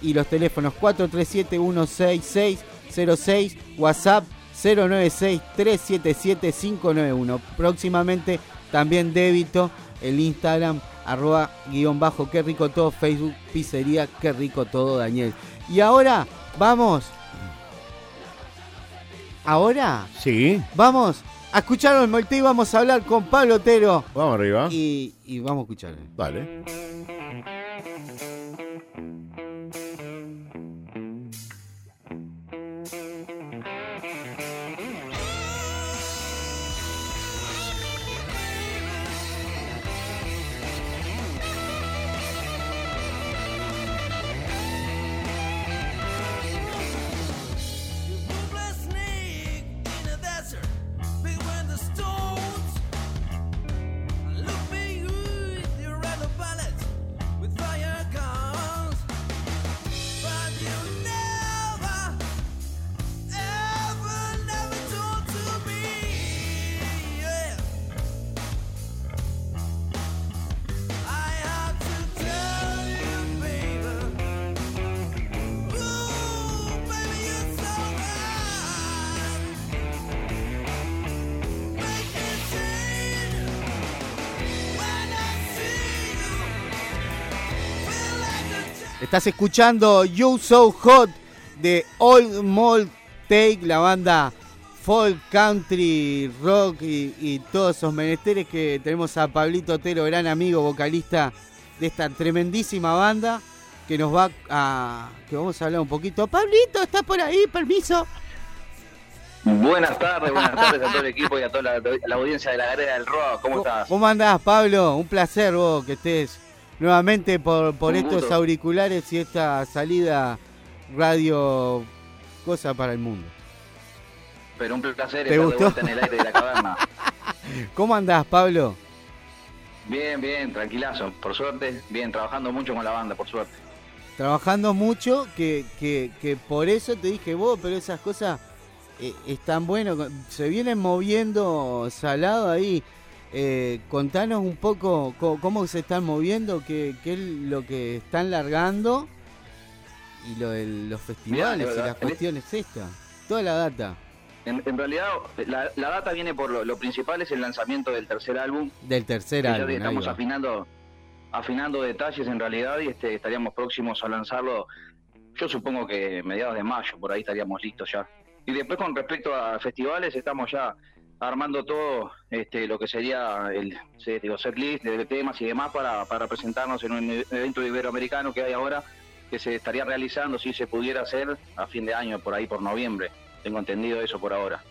Y los teléfonos 437-16606, WhatsApp 096-377-591. Próximamente también débito el Instagram arroba guion bajo qué rico todo, Facebook pizzería qué rico todo Daniel. Y ahora vamos. Ahora Sí. vamos a escuchar el Molté y vamos a hablar con Pablo Otero. Vamos arriba. Y, y vamos a escuchar. Vale. Estás escuchando You So Hot de Old Mold Take, la banda folk, country, rock y, y todos esos menesteres que tenemos a Pablito Otero, gran amigo, vocalista de esta tremendísima banda que nos va a... que vamos a hablar un poquito. Pablito, ¿estás por ahí? Permiso. Buenas tardes, buenas tardes a todo el equipo y a toda la, la audiencia de la Galera del Rock. ¿Cómo estás? ¿Cómo andás, Pablo? Un placer vos que estés nuevamente por, por estos gusto. auriculares y esta salida radio cosa para el mundo. Pero un placer ¿Te estar gustó? de vuelta en el aire de la caverna. (laughs) ¿Cómo andás, Pablo? Bien, bien, tranquilazo, por suerte. Bien, trabajando mucho con la banda, por suerte. Trabajando mucho, que, que, que por eso te dije vos, pero esas cosas eh, están buenas. Se vienen moviendo salado ahí. Eh, contanos un poco co- cómo, se están moviendo, qué, qué es lo que están largando y lo de los festivales Mirá, y las cuestiones esta. Toda la data En, en realidad, la, la data viene por lo, lo principal, es el lanzamiento del tercer álbum. del tercer ya álbum. estamos afinando afinando detalles en realidad y este, estaríamos próximos a lanzarlo. Yo supongo que mediados de mayo, por ahí estaríamos listos ya. Y después con respecto a festivales, estamos ya armando todo este, lo que sería el digo, setlist de temas y demás para, para presentarnos en un evento iberoamericano que hay ahora, que se estaría realizando, si se pudiera hacer, a fin de año, por ahí por noviembre. Tengo entendido eso por ahora.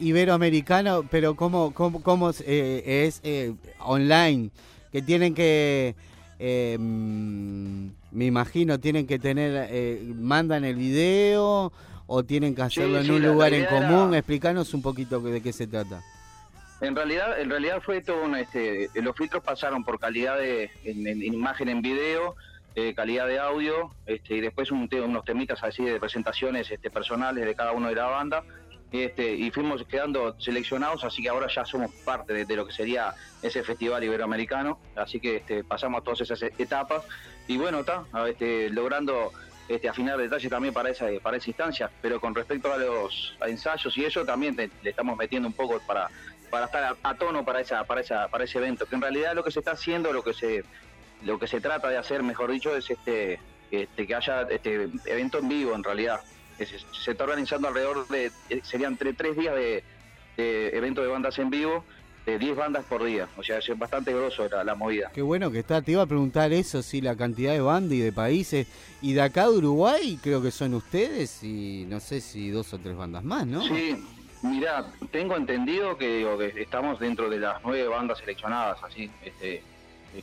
Iberoamericano, pero ¿cómo, cómo, cómo es, eh, eh, online? Que tienen que, eh, mm, me imagino, tienen que tener, eh, mandan el video o tienen que hacerlo en sí, un la- la lugar en idea era- común. Explícanos un poquito de qué se trata. En realidad, en realidad fue todo un, este, los filtros pasaron por calidad de en, en imagen en video, eh, calidad de audio, este, y después un unos temitas así de presentaciones este, personales de cada uno de la banda. Este, y fuimos quedando seleccionados, así que ahora ya somos parte de, de lo que sería ese festival iberoamericano, así que este, pasamos todas esas etapas y bueno, está este, logrando este, afinar detalles también para esa, para esa instancia, pero con respecto a los ensayos y eso también te- le estamos metiendo un poco para, para estar a, tono para esa, para esa, para ese evento, que en realidad lo que se está haciendo, lo que se, lo que se trata de hacer, mejor dicho, es este, este que haya este evento en vivo en realidad. Se está organizando alrededor de, eh, serían entre tres días de, de evento de bandas en vivo, de 10 bandas por día, o sea, es bastante grosso la, la movida. Qué bueno que está. Te iba a preguntar eso, sí, la cantidad de bandas y de países. Y de acá de Uruguay creo que son ustedes y no sé si dos o tres bandas más, ¿no? Sí, mira, tengo entendido que, digo, que estamos dentro de las nueve bandas seleccionadas, así, este,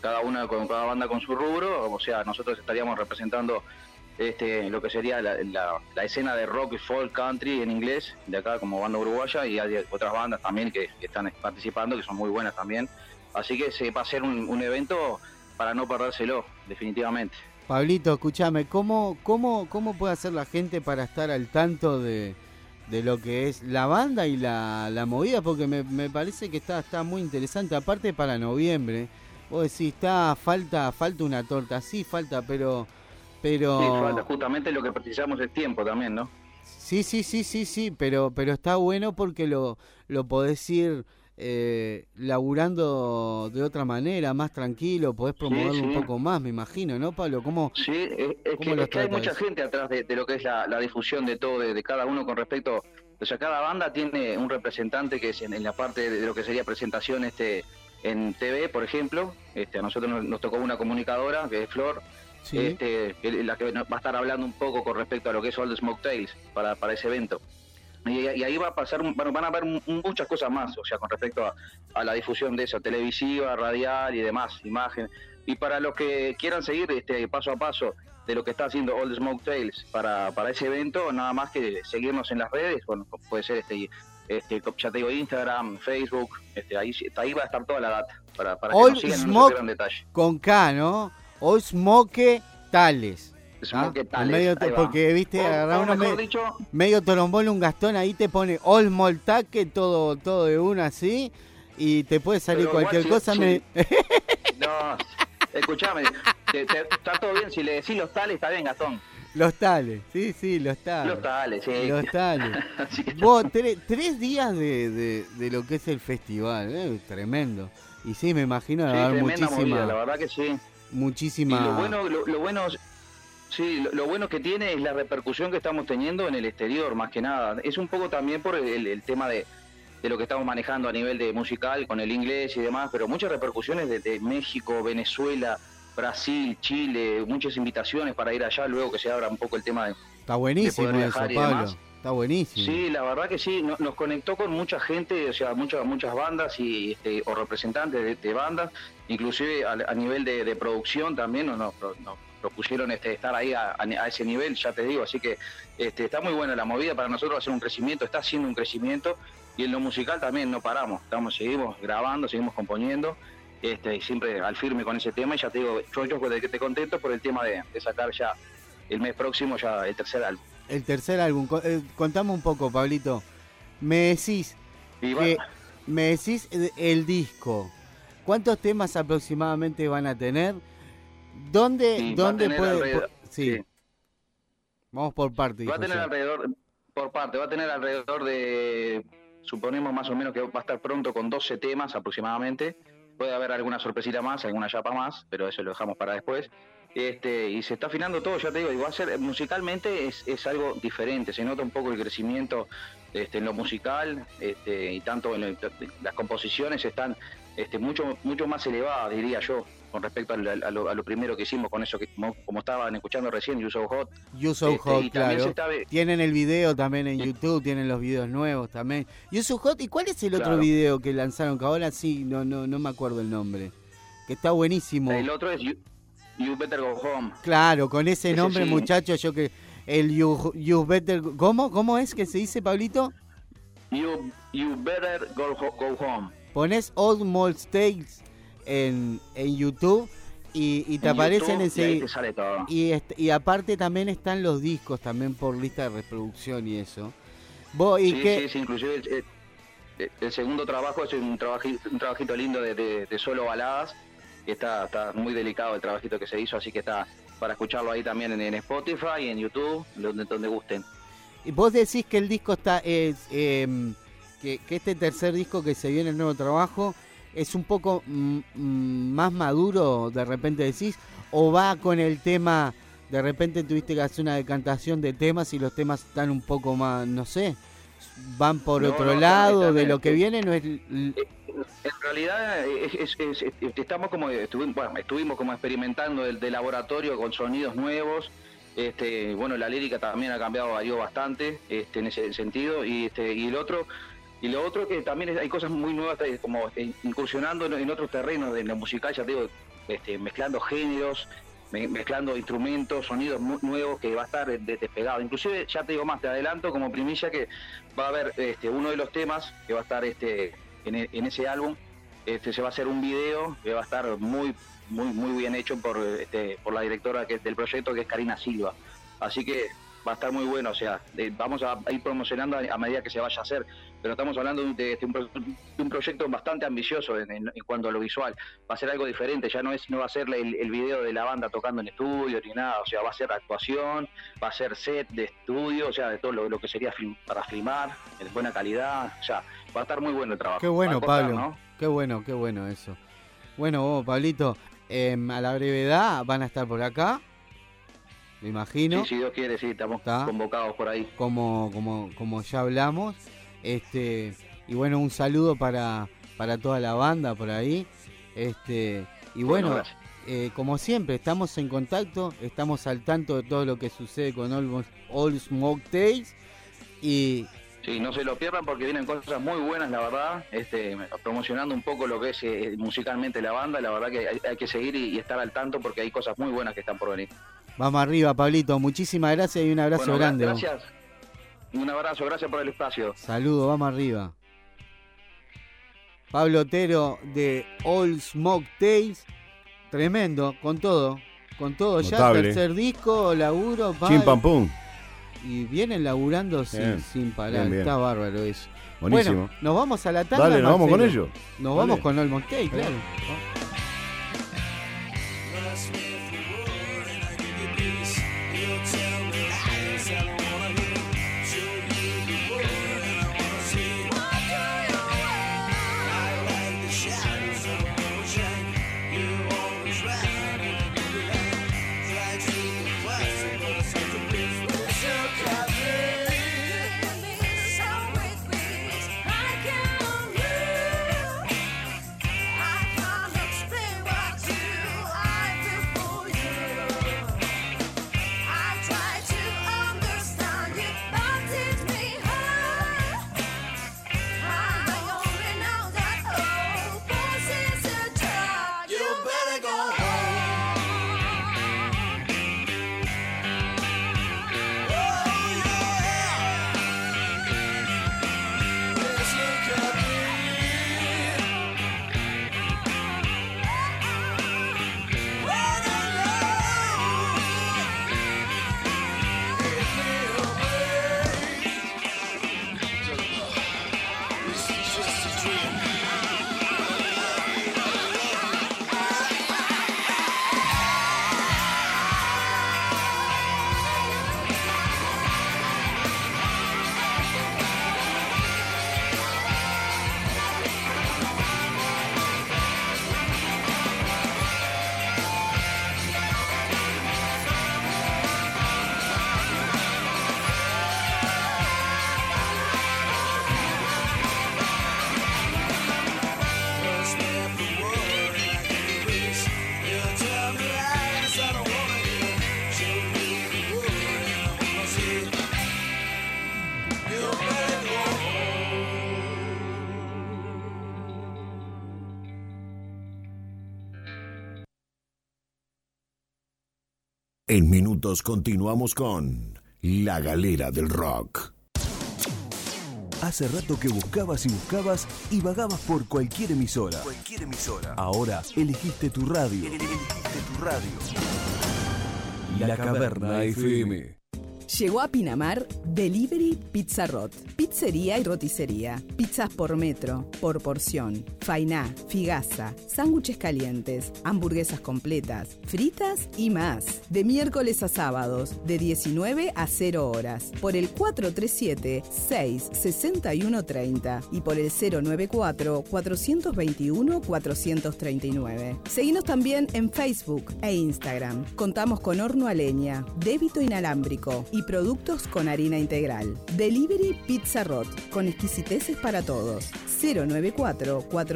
cada una con cada banda con su rubro, o sea, nosotros estaríamos representando este, lo que sería la, escena de rock y folk country en inglés, de acá como banda uruguaya, y hay otras bandas también que, están participando, que son muy buenas también. Así que se va a ser un, evento para no perdérselo, definitivamente. Pablito, escúchame, ¿cómo, cómo, ¿cómo puede hacer la gente para estar al tanto de, de lo que es la banda y la, la movida? Porque me, me parece que está, está muy interesante, aparte para noviembre. Vos decís, está, falta, falta una torta, sí, falta, pero... pero Sí, falta justamente lo que precisamos es tiempo también, ¿no? Sí, sí, sí, sí, sí, pero, pero está bueno porque lo, lo podés ir eh, laburando de otra manera, más tranquilo, podés promoverlo un sí. poco más, me imagino, ¿no, Pablo? ¿Cómo, Sí, es, es ¿Cómo que, lo es que hay mucha gente atrás de, de lo que es la, la difusión de todo, de, de cada uno con respecto. O sea, cada banda tiene un representante que es en, en la parte de lo que sería presentación este en TV, por ejemplo. Este, a nosotros nos, nos tocó una comunicadora, que es Flor, Sí. este, la que nos va a estar hablando un poco con respecto a lo que es All the Smoke Tales para, para ese evento. Y, y ahí va a pasar, bueno, van a haber mu- muchas cosas más, o sea, con respecto a, a la difusión de eso, televisiva, radial y demás, imagen. Y para los que quieran seguir este paso a paso de lo que está haciendo the Smoke Tales para, para ese evento, nada más que seguirnos en las redes, bueno, puede ser este, este ya te digo, Instagram, Facebook, este, ahí, ahí va a estar toda la data para, para que All nos sigan no se detalle. con K, ¿no? O Smoke Tales. ¿ah? Tales, Medio- porque, viste, O- agarrar o uno mejor me- dicho, medio torombolo, un gastón, ahí te pone All Moltaque, todo, todo de una así, y te puede salir Pero cualquier igual cosa. si- me- (laughs) No, te- te- está todo bien, si le decís los tales, está bien, Gastón. Los tales, sí, sí, los tales. Los tales, sí. Los tales. (laughs) Vos, tre- tres días de, de- de lo que es el festival, eh, tremendo. Y sí, me imagino Sí, haber muchísima, movida, la verdad que sí. muchísima... Y lo bueno, lo, lo bueno Sí, lo, lo bueno que tiene es la repercusión que estamos teniendo en el exterior, más que nada. Es un poco también por el, el tema de, de lo que estamos manejando a nivel de musical con el inglés y demás, pero muchas repercusiones de, de México, Venezuela, Brasil, Chile, muchas invitaciones para ir allá luego que se abra un poco el tema de, Está buenísimo poder eso, Pablo. demás. Está buenísimo. Sí, la verdad que sí, no- nos conectó con mucha gente, o sea, muchas muchas bandas y este, o representantes de, de bandas, inclusive a, a nivel de, de producción también nos, nos, nos propusieron este, estar ahí a, ese nivel, ya te digo, así que este, está muy buena la movida para nosotros va a ser un crecimiento, está haciendo un crecimiento y en lo musical también no paramos, estamos seguimos grabando, seguimos componiendo. Este, siempre al firme con ese tema y ya te digo, yo, yo de que te contento por el tema de, de sacar ya el mes próximo ya el tercer álbum. El tercer álbum. Eh, contame un poco, Pablito. Me decís Y que va- me decís el, el disco. ¿Cuántos temas aproximadamente van a tener? ¿Dónde, Sí, dónde tener puede? po- sí. Vamos por parte. Va a tener yo. alrededor, por parte, va a tener alrededor de, suponemos más o menos que va a estar pronto con 12 temas aproximadamente. Puede haber alguna sorpresita más, alguna chapa más, pero eso lo dejamos para después. Este, y se está afinando todo, ya te digo, y va a ser, musicalmente es, es algo diferente, se nota un poco el crecimiento este, en lo musical, este, y tanto en lo- las composiciones están este, mucho, mucho más elevadas, diría yo, con respecto a, lo, a lo primero que hicimos con eso que, como, como estaban escuchando recién, You So Hot. You So Este, Hot, y también claro. se está Tienen el video también en YouTube, tienen los videos nuevos también. You So Hot, ¿y cuál es el otro video que lanzaron? Que ahora sí, no, no, no me acuerdo el nombre. Que está buenísimo. El otro es You, You Better Go Home. Claro, con ese Ese nombre, sí. muchacho, yo que. El you, you Better. ¿Cómo? ¿Cómo es que se dice, Pablito? You, you Better Go, go Home. Pones Old Mold Tales en, en YouTube y, y te En aparecen YouTube, y ahí ese. te sale todo. Y, aparte también están los discos también por lista de reproducción y eso. Vos, ¿y sí, qué? sí, sí, inclusive el, el- el segundo trabajo es un trabajito, un trabajito lindo de, de- de solo baladas, que está, está muy delicado el trabajito que se hizo, así que está para escucharlo ahí también en, en Spotify, en YouTube, donde, donde gusten. Y vos decís que el disco está. Es, em, que, que este tercer disco que se viene, el nuevo trabajo, es un poco mm, mm, más maduro, de repente decís, o va con el tema. De repente tuviste que hacer una decantación de temas y los temas están un poco más, no sé, van por No, otro no, lado de lo que viene, no es l- En realidad es- es- es- es- estamos como estuvimos, bueno, estuvimos como experimentando de laboratorio con sonidos nuevos. Este, bueno, la lírica también ha cambiado, varió bastante este, en ese sentido. Y este, y el otro, y lo otro que también hay cosas muy nuevas, eh, como este, incursionando en, otros terrenos de la musical, ya te digo, este, mezclando géneros, me- mezclando instrumentos, sonidos mu- nuevos que va a estar de- despegado. Inclusive, ya te digo más, te adelanto como primicia que va a haber este, uno de los temas que va a estar este, en, e- en ese álbum, se va a hacer un video que va a estar muy muy muy bien hecho por este, por la directora del proyecto que es Karina Silva. Así que va a estar muy bueno, o sea, vamos a ir promocionando a medida que se vaya a hacer, pero estamos hablando de, de un, de un proyecto bastante ambicioso en, en- en cuanto a lo visual. Va a ser algo diferente, ya no es no va a ser el, el video de la banda tocando en estudio ni nada, o sea, va a ser actuación, va a ser set de estudio, o sea, de todo lo, lo que sería film- para filmar, de buena calidad, o sea, va a estar muy bueno el trabajo. Qué bueno, costar, Pablo. ¿no? Qué bueno, qué bueno eso. Bueno, vos, Pablito, em, a la brevedad van a estar por acá, me imagino. Sí, si Dios quiere, sí, estamos Está. convocados por ahí. como, como, como ya hablamos. Este, y bueno, un saludo para, para toda la banda por ahí. Este, y Bueno, eh, como siempre, estamos en contacto, estamos al tanto de todo lo que sucede con All, All Smoke Tales. Y Sí, no se lo pierdan porque vienen cosas muy buenas, la verdad, este, promocionando un poco lo que es eh, musicalmente la banda, la verdad que hay, hay que seguir y, y estar al tanto porque hay cosas muy buenas que están por venir. vamos arriba, Pablito. Muchísimas gracias y un abrazo Bueno, gra- grande. Gracias. Un abrazo, gracias por el espacio. Saludos, vamos arriba. Pablo Otero de All Smoke Tales. Tremendo, con todo. Con todo. Ya Notable. tercer disco, laburo. Chim pam pum. Y vienen laburando sin, Bien, sin parar. bien, bien. Está bárbaro eso. Buenísimo. Bueno, nos vamos a la tanda. Dale, nos vamos con ellos. Nos Dale. vamos con All Smoke Tales, claro. En minutos continuamos con La Galera del Rock. Hace rato que buscabas y buscabas y vagabas por cualquier emisora. Cualquier emisora. Ahora elegiste tu radio. Elegiste tu radio. La Caverna FM. Llegó a Pinamar Delivery Pizza Rot. Pizzería y roticería. Pizzas por metro, por porción. Fainá, figaza, sándwiches calientes, hamburguesas completas, fritas y más. De miércoles a sábados, de 19 a 0 horas. Por el 437-66130 y por el 094-421-439. Seguinos también en Facebook e Instagram. Contamos con horno a leña, débito inalámbrico y productos con harina integral. Delivery Pizza Rot, con exquisiteces para todos.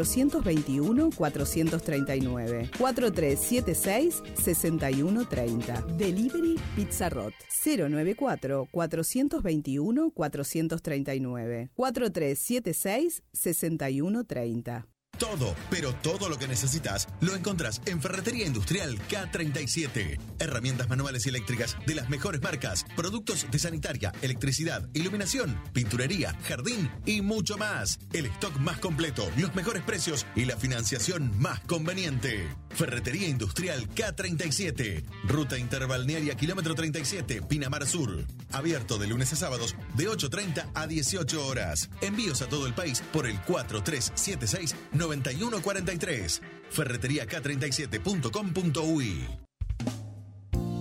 094-421-439. 4376-6130. Delivery Pizza Rot. 094-421-439. 4376-6130. Todo, pero todo lo que necesitas lo encontrás en Ferretería Industrial K37. Herramientas manuales y eléctricas de las mejores marcas, productos de sanitaria, electricidad, iluminación, pinturería, jardín y mucho más. El stock más completo, los mejores precios y la financiación más conveniente. Ferretería Industrial K37, ruta interbalnearia kilómetro 37, Pinamar Sur. Abierto de lunes a sábados de 8.30 a 18 horas. Envíos a todo el país por el 4376 9143. Ferreteriak37.com.uy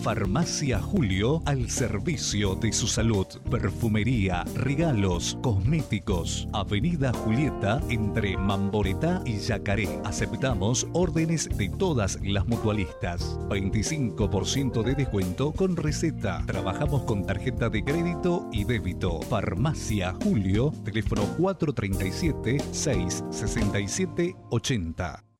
Farmacia Julio al servicio de su salud. Perfumería, regalos, cosméticos. Avenida Julieta entre Mamboretá y Yacaré. Aceptamos órdenes de todas las mutualistas. 25% de descuento con receta. Trabajamos con tarjeta de crédito y débito. Farmacia Julio, teléfono 437 667 80.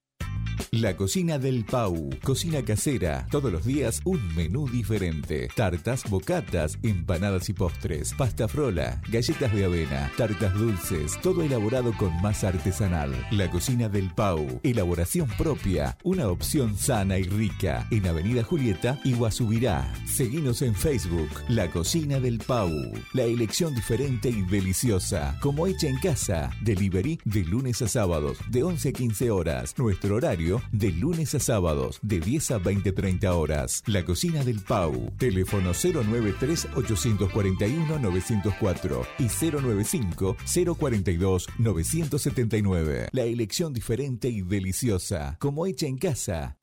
La cocina del Pau. Cocina casera. Todos los días un menú diferente. Tartas, bocatas, empanadas y postres. Pasta frola, galletas de avena, tartas dulces. Todo elaborado con masa artesanal. La cocina del Pau. Elaboración propia. Una opción sana y rica. En Avenida Julieta y Guasubirá. Seguinos en Facebook. La cocina del Pau. La elección diferente y deliciosa. Como hecha en casa. Delivery de lunes a sábados. De 11 a 15 horas. Nuestro horario de lunes a sábados de 10 a 20-30 horas. La cocina del Pau. Teléfono 093-841-904 y 095-042-979. La elección diferente y deliciosa, como hecha en casa.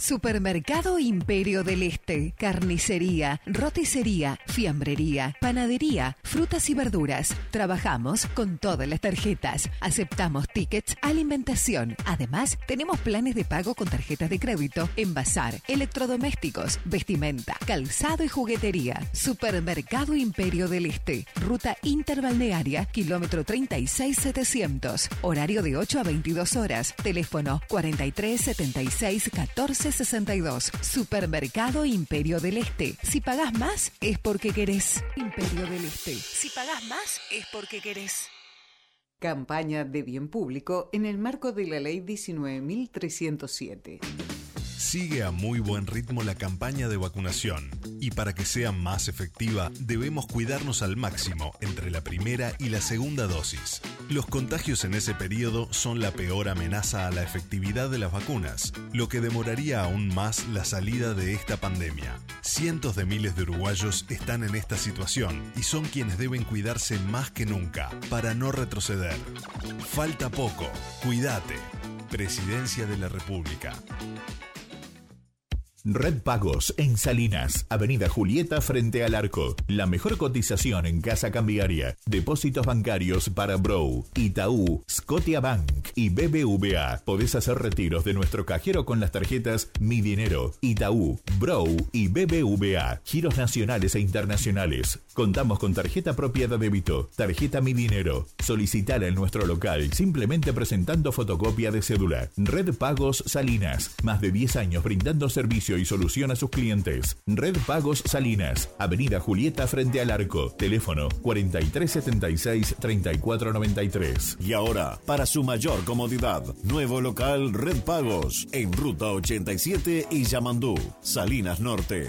Supermercado Imperio del Este, carnicería, roticería, fiambrería, panadería, frutas y verduras. Trabajamos con todas las tarjetas. Aceptamos tickets, alimentación. Además, tenemos planes de pago con tarjetas de crédito, envasar, electrodomésticos, vestimenta, calzado y juguetería. Supermercado Imperio del Este, ruta interbalnearia, kilómetro 36700. Horario de 8 a 22 horas. Teléfono 43 76 14 62. Supermercado Imperio del Este. Si pagás más, es porque querés. Imperio del Este. Si pagás más, es porque querés. Campaña de bien público en el marco de la Ley 19.307. Sigue a muy buen ritmo la campaña de vacunación y para que sea más efectiva debemos cuidarnos al máximo entre la primera y la segunda dosis. Los contagios en ese periodo son la peor amenaza a la efectividad de las vacunas, lo que demoraría aún más la salida de esta pandemia. Cientos de miles de uruguayos están en esta situación y son quienes deben cuidarse más que nunca para no retroceder. Falta poco, cuídate. Presidencia de la República. Red Pagos en Salinas, Avenida Julieta frente al arco. La mejor cotización en casa cambiaria. Depósitos bancarios para Bro, Itaú, Scotiabank y BBVA. Podés hacer retiros de nuestro cajero con las tarjetas Mi Dinero, Itaú, Bro y BBVA. Giros nacionales e internacionales. Contamos con tarjeta propia de débito, tarjeta Mi Dinero. Solicitala en nuestro local simplemente presentando fotocopia de cédula. Red Pagos Salinas. Más de 10 años brindando servicio y solución a sus clientes. Red Pagos Salinas. Avenida Julieta frente al arco. Teléfono 4376-3493. Y ahora, para su mayor comodidad, nuevo local Red Pagos en Ruta 87 y Yamandú, Salinas Norte.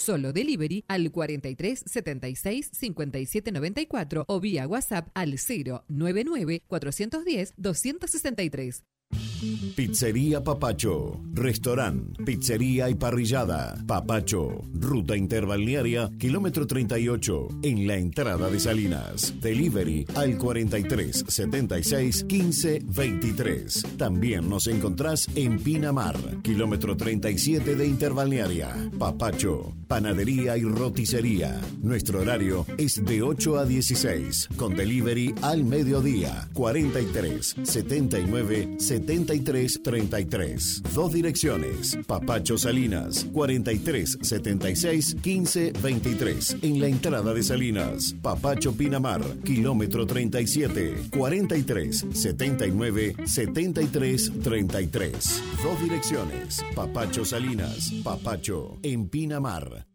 Solo delivery al 43 76 57 94 o vía WhatsApp al 099 410 263. Pizzería Papacho, restaurante, pizzería y parrillada. Papacho, ruta interbalnearia, kilómetro 38, en la entrada de Salinas. Delivery al 43 76 15 23. También nos encontrás en Pinamar, kilómetro 37 de interbalnearia. Papacho, panadería y roticería. Nuestro horario es de 8 a 16, con delivery al mediodía. 43 79 73 33. Dos direcciones. Papacho Salinas, 43 76 15 23. En la entrada de Salinas. Papacho Pinamar, kilómetro 37, 43 79 73 33. Dos direcciones. Papacho Salinas, Papacho en Pinamar.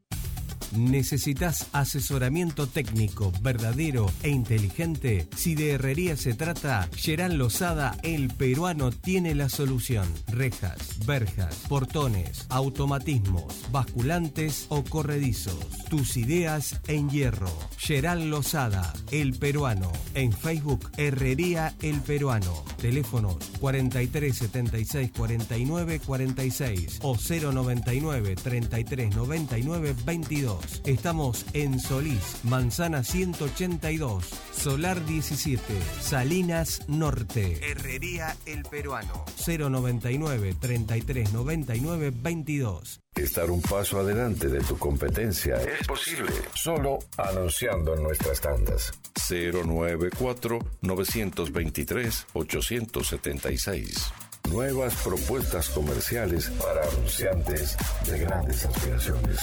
¿Necesitas asesoramiento técnico verdadero e inteligente? Si de herrería se trata, Gerán Lozada, el peruano, tiene la solución. Rejas, verjas, portones, automatismos, basculantes o corredizos. Tus ideas en hierro. Gerán Lozada, el peruano. En Facebook, Herrería El Peruano. Teléfonos 43 76 49 46 o 099 33 99 22. Estamos en Solís, Manzana 182, Solar 17, Salinas Norte. Herrería El Peruano. 099 33 99 22. Estar un paso adelante de tu competencia es posible solo anunciando en nuestras tandas. 094-923-876. Nuevas propuestas comerciales para anunciantes de grandes aspiraciones.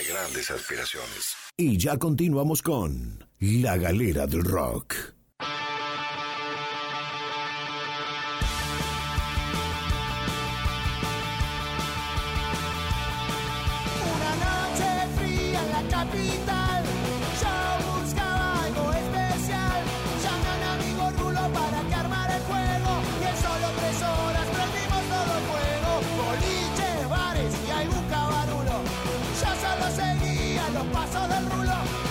De grandes aspiraciones. Y ya continuamos con La Galera del Rock. Una noche fría en la capital, los pasos del Rulo.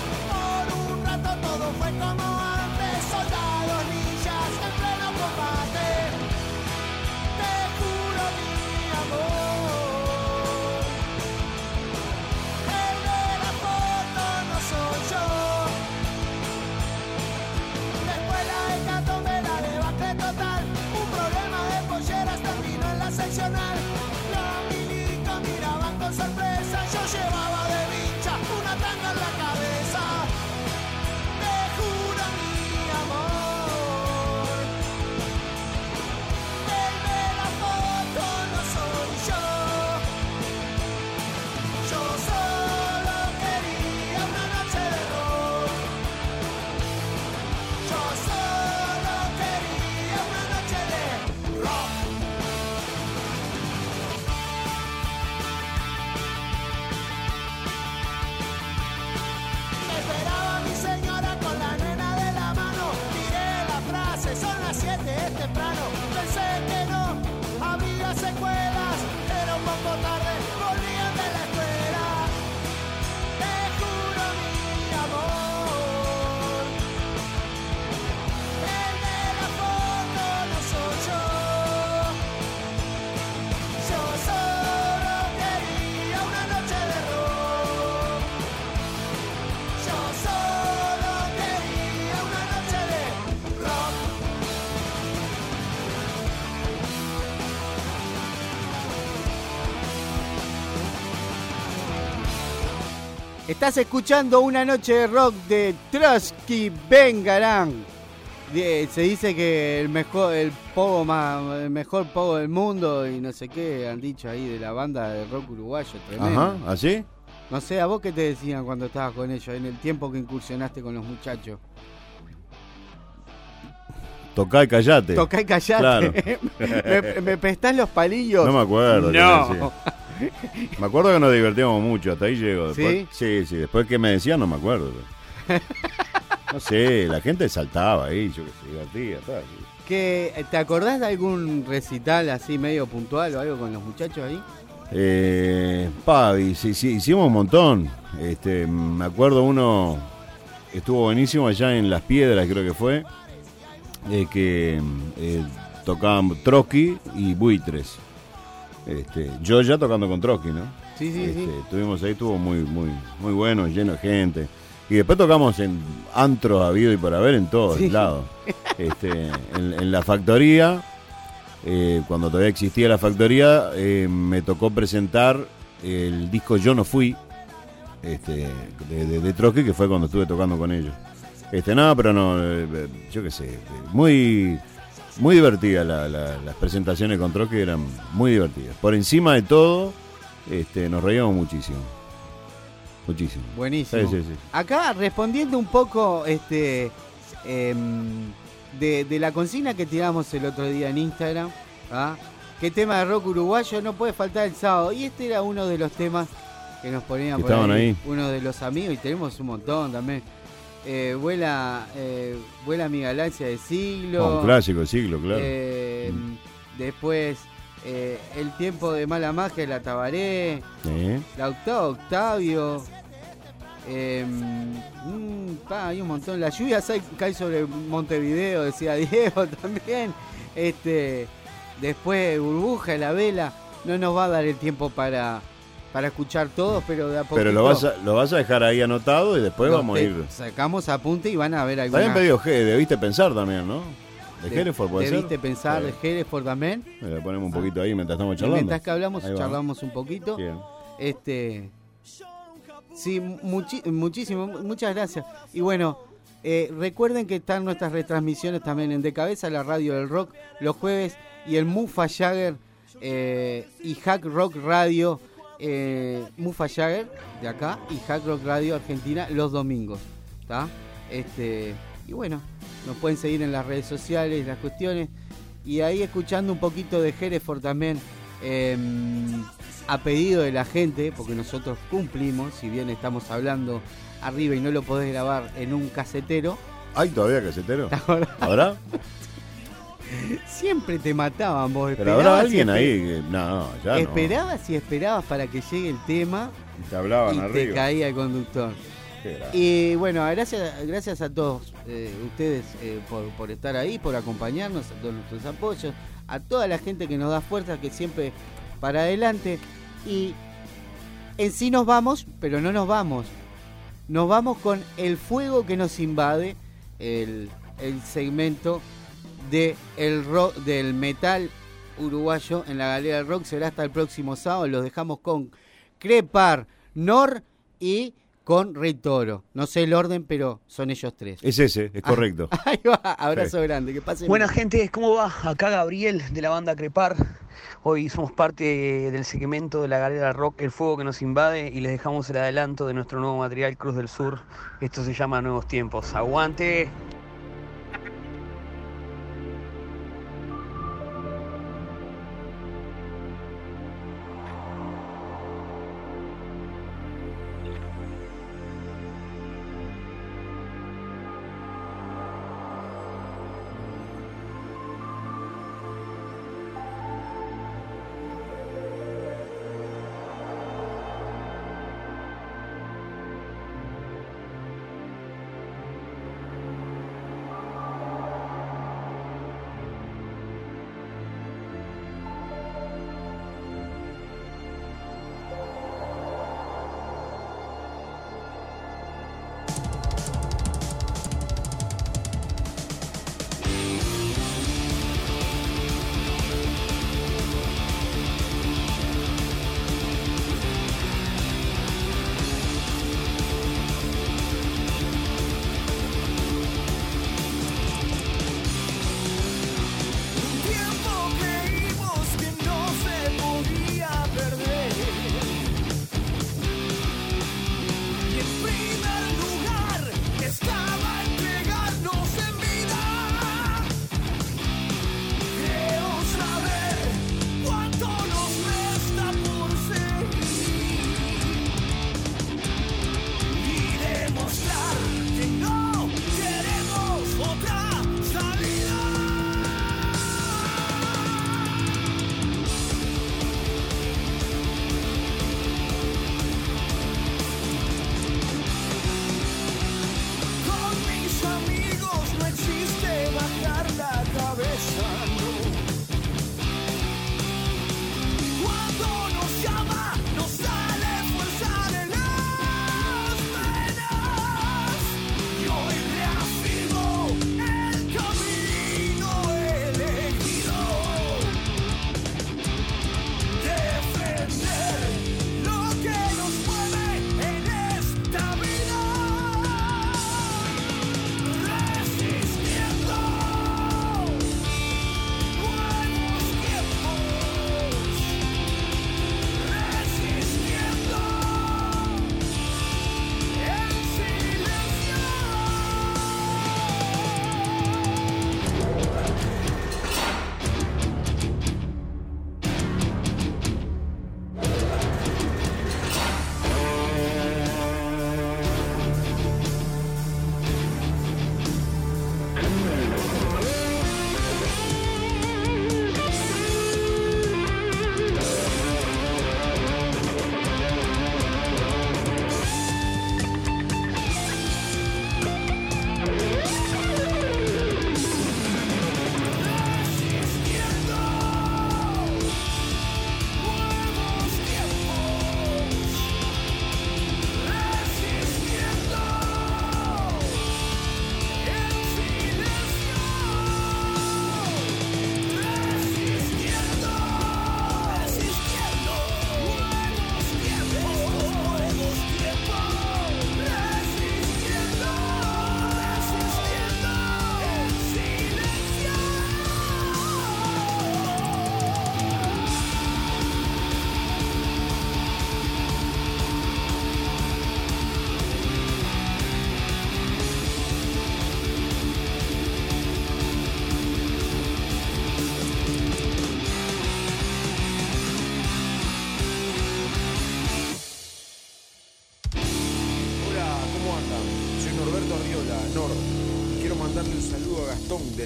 Estás escuchando una noche de rock de Trotsky Bengarán. Se dice que el mejor, el pogo más, el mejor pogo del mundo y no sé qué han dicho ahí de la banda de rock uruguayo, tremendo. Ajá, ¿así? No sé, ¿a vos qué te decían cuando estabas con ellos, en el tiempo que incursionaste con los muchachos? Tocá y callate. Tocá y callate. Claro. (laughs) ¿Me, me prestás los palillos? No me acuerdo. No. Me acuerdo que nos divertíamos mucho, hasta ahí llego. Después, ¿Sí? sí, sí. Después que me decían no me acuerdo. (laughs) No sé, la gente saltaba ahí, yo que se divertía. tal. ¿Qué- ¿Te acordás de algún recital así medio puntual o algo con los muchachos ahí? Eh, Pavi, sí, sí, hicimos un montón. Este, me acuerdo uno, estuvo buenísimo allá en Las Piedras, creo que fue, eh, que eh, tocaban Trotsky y Buitres. Este, yo ya tocando con Trotsky, ¿no? Sí, sí, Este, sí. Estuvimos ahí, estuvo muy, muy, muy bueno, lleno de gente. Y después tocamos en antros habido y por haber en todos Sí. lados. (laughs) Este, en, en la factoría, eh, cuando todavía existía la factoría, eh, me tocó presentar el disco Yo no fui, este, de, de, de Trotsky, que fue cuando estuve tocando con ellos. Este, no, pero no, eh, yo qué sé, muy, muy divertida la- la- las presentaciones con Trotsky, eran muy divertidas. Por encima de todo, este, nos reíamos muchísimo. Muchísimo. Buenísimo. Sí, sí, sí. Acá respondiendo un poco este em, de, de la consigna que tiramos el otro día en Instagram, ¿ah? ¿qué tema de rock uruguayo no puede faltar el sábado? Y este era uno de los temas que nos ponían por estaban ahí. uno de los amigos, y tenemos un montón también. Eh, vuela, eh, vuela mi galaxia de siglo. Un clásico del siglo, claro. Eh, Después, eh, El tiempo de mala magia de la Tabaré. Sí. La octava Octavio. Mm, pa, hay un montón. La lluvia cae sobre Montevideo, decía (laughs) Diego también. Este, después Burbuja, la vela. No nos va a dar el tiempo para, para escuchar todos, pero de a poquito. Pero lo vas, a, lo vas a dejar ahí anotado y después los vamos a ir. Sacamos apunte y van a ver alguna. También pedido debiste pensar también, ¿no? De, Hereford puede Debiste ser. pensar de Hereford también. Le ponemos un poquito ahí mientras estamos Y charlando. Mientras que hablamos, charlamos un poquito. Bien. Este. Sí, muchi- muchísimo, muchas gracias. Y bueno, eh, recuerden que están nuestras retransmisiones también en De Cabeza, la radio del rock, los jueves, y el Mufa Jagger eh, y Hack Rock Radio, eh, Mufa Jagger de acá, y Hack Rock Radio Argentina los domingos. ¿tá? Este, y bueno, nos pueden seguir en las redes sociales, las cuestiones, y ahí escuchando un poquito de Hereford también. em, a pedido de la gente, porque nosotros cumplimos, si bien estamos hablando arriba y no lo podés grabar en un casetero. ¿Hay todavía casetero? (laughs) ¿Te acordás? Siempre te mataban vos. Pero habrá y alguien ahí que. No, ya no. Esperabas y esperabas para que llegue el tema Te hablaban y te caía el conductor. Y bueno, gracias, gracias a todos eh, ustedes eh, por, por estar ahí, por acompañarnos, a todos nuestros apoyos, a toda la gente que nos da fuerza, que siempre para adelante. Y en sí nos vamos, pero no nos vamos. Nos vamos con el fuego que nos invade, el, el segmento de el rock, del metal uruguayo en la Galera del Rock. Será hasta el próximo sábado. Los dejamos con Crepar, Nor y con Rey Toro. No sé el orden, pero son ellos tres. Es ese, es correcto. (laughs) Ahí va, abrazo Sí. grande. Que pasen Buena bien. gente, ¿cómo va? Acá Gabriel de la banda Crepar. Hoy somos parte del segmento de la galera rock El Fuego que nos invade y les dejamos el adelanto de nuestro nuevo material Cruz del Sur. Esto se llama Nuevos Tiempos. ¡Aguante!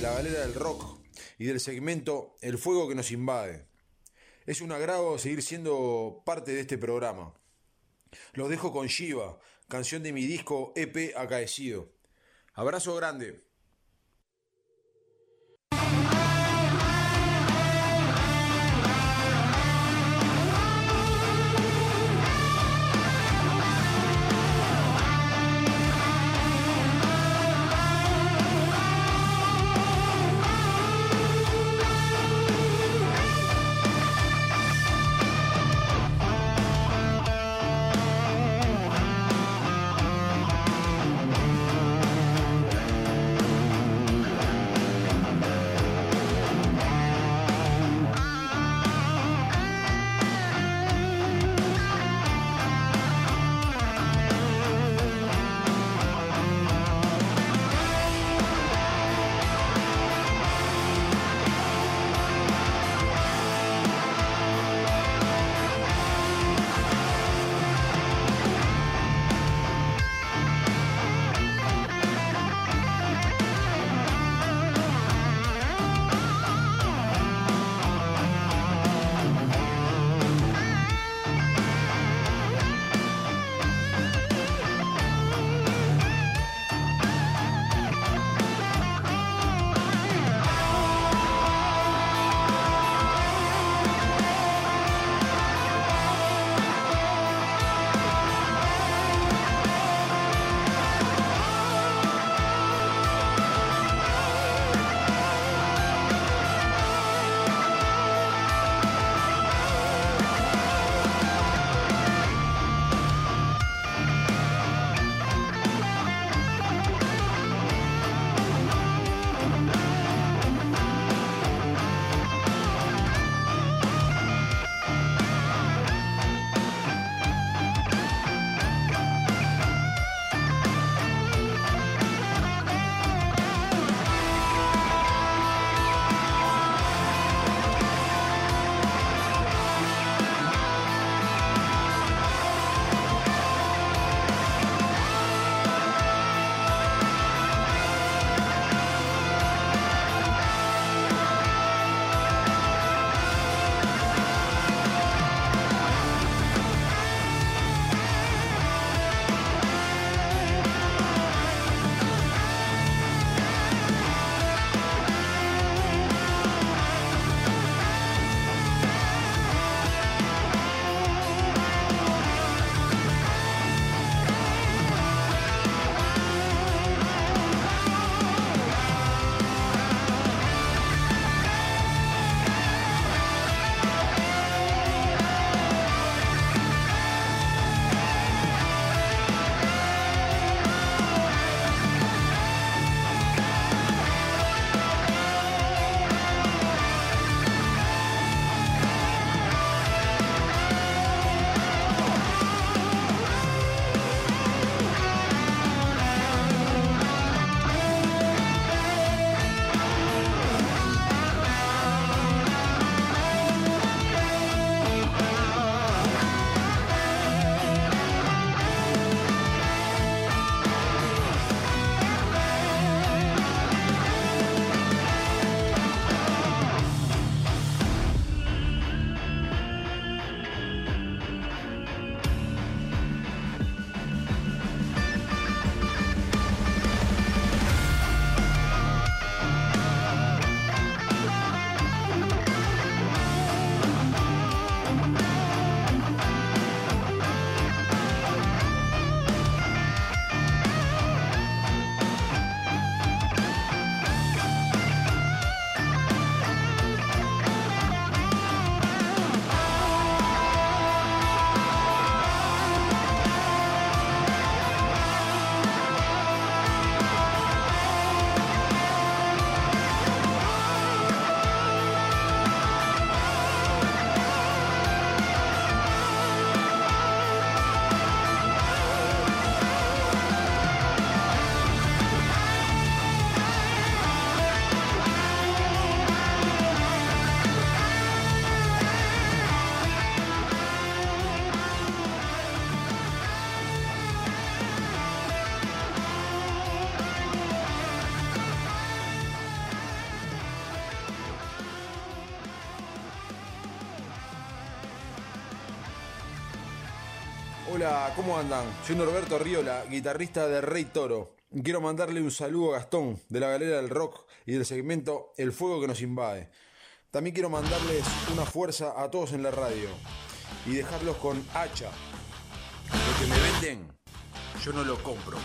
La galera del rock y del segmento El fuego que nos invade. Es un agrado seguir siendo parte de este programa. Los dejo con Shiva, canción de mi disco EP Acaecido. Abrazo grande. Hola, ¿cómo andan? Soy Norberto Riola, guitarrista de Rey Toro. Quiero mandarle un saludo a Gastón, de la Galera del Rock y del segmento El Fuego que nos invade. También quiero mandarles una fuerza a todos en la radio y dejarlos con hacha. Lo que me venden, yo no lo compro.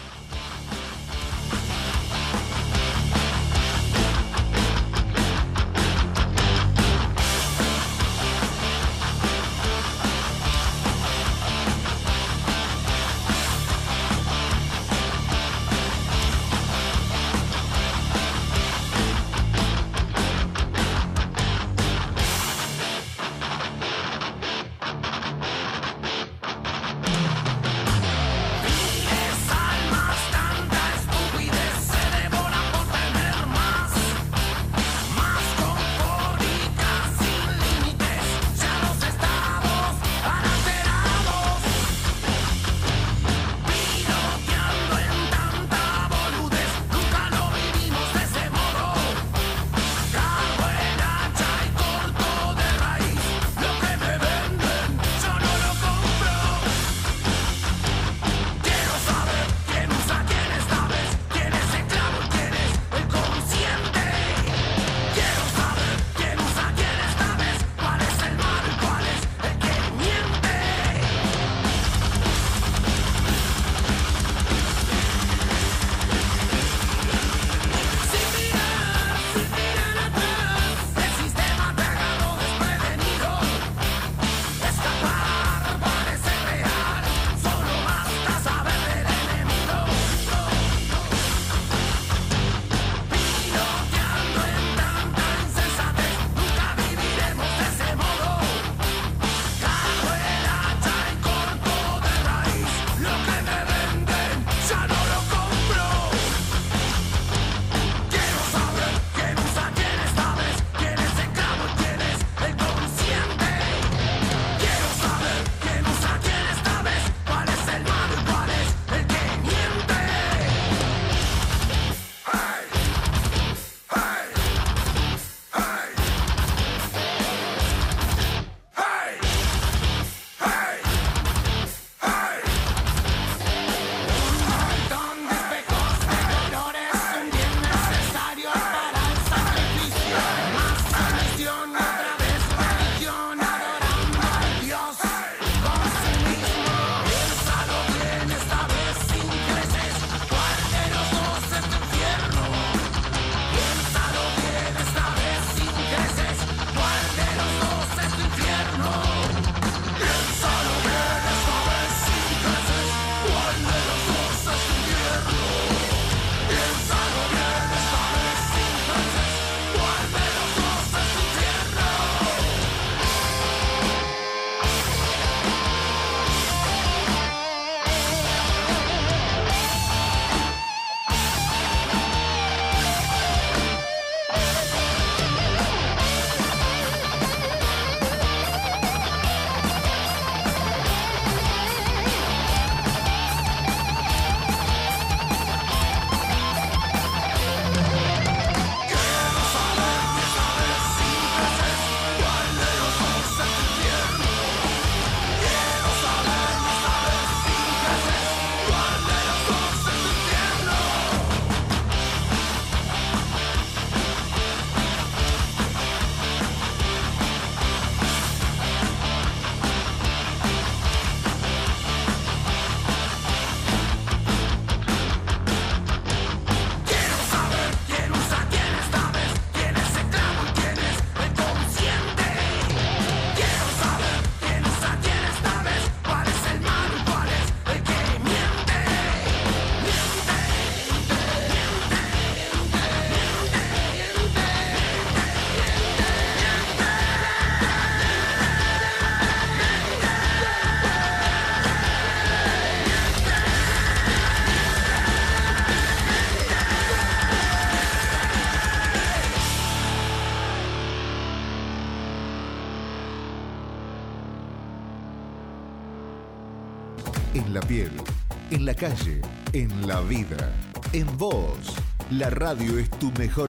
calle, en la vida, en vos. La radio es tu mejor.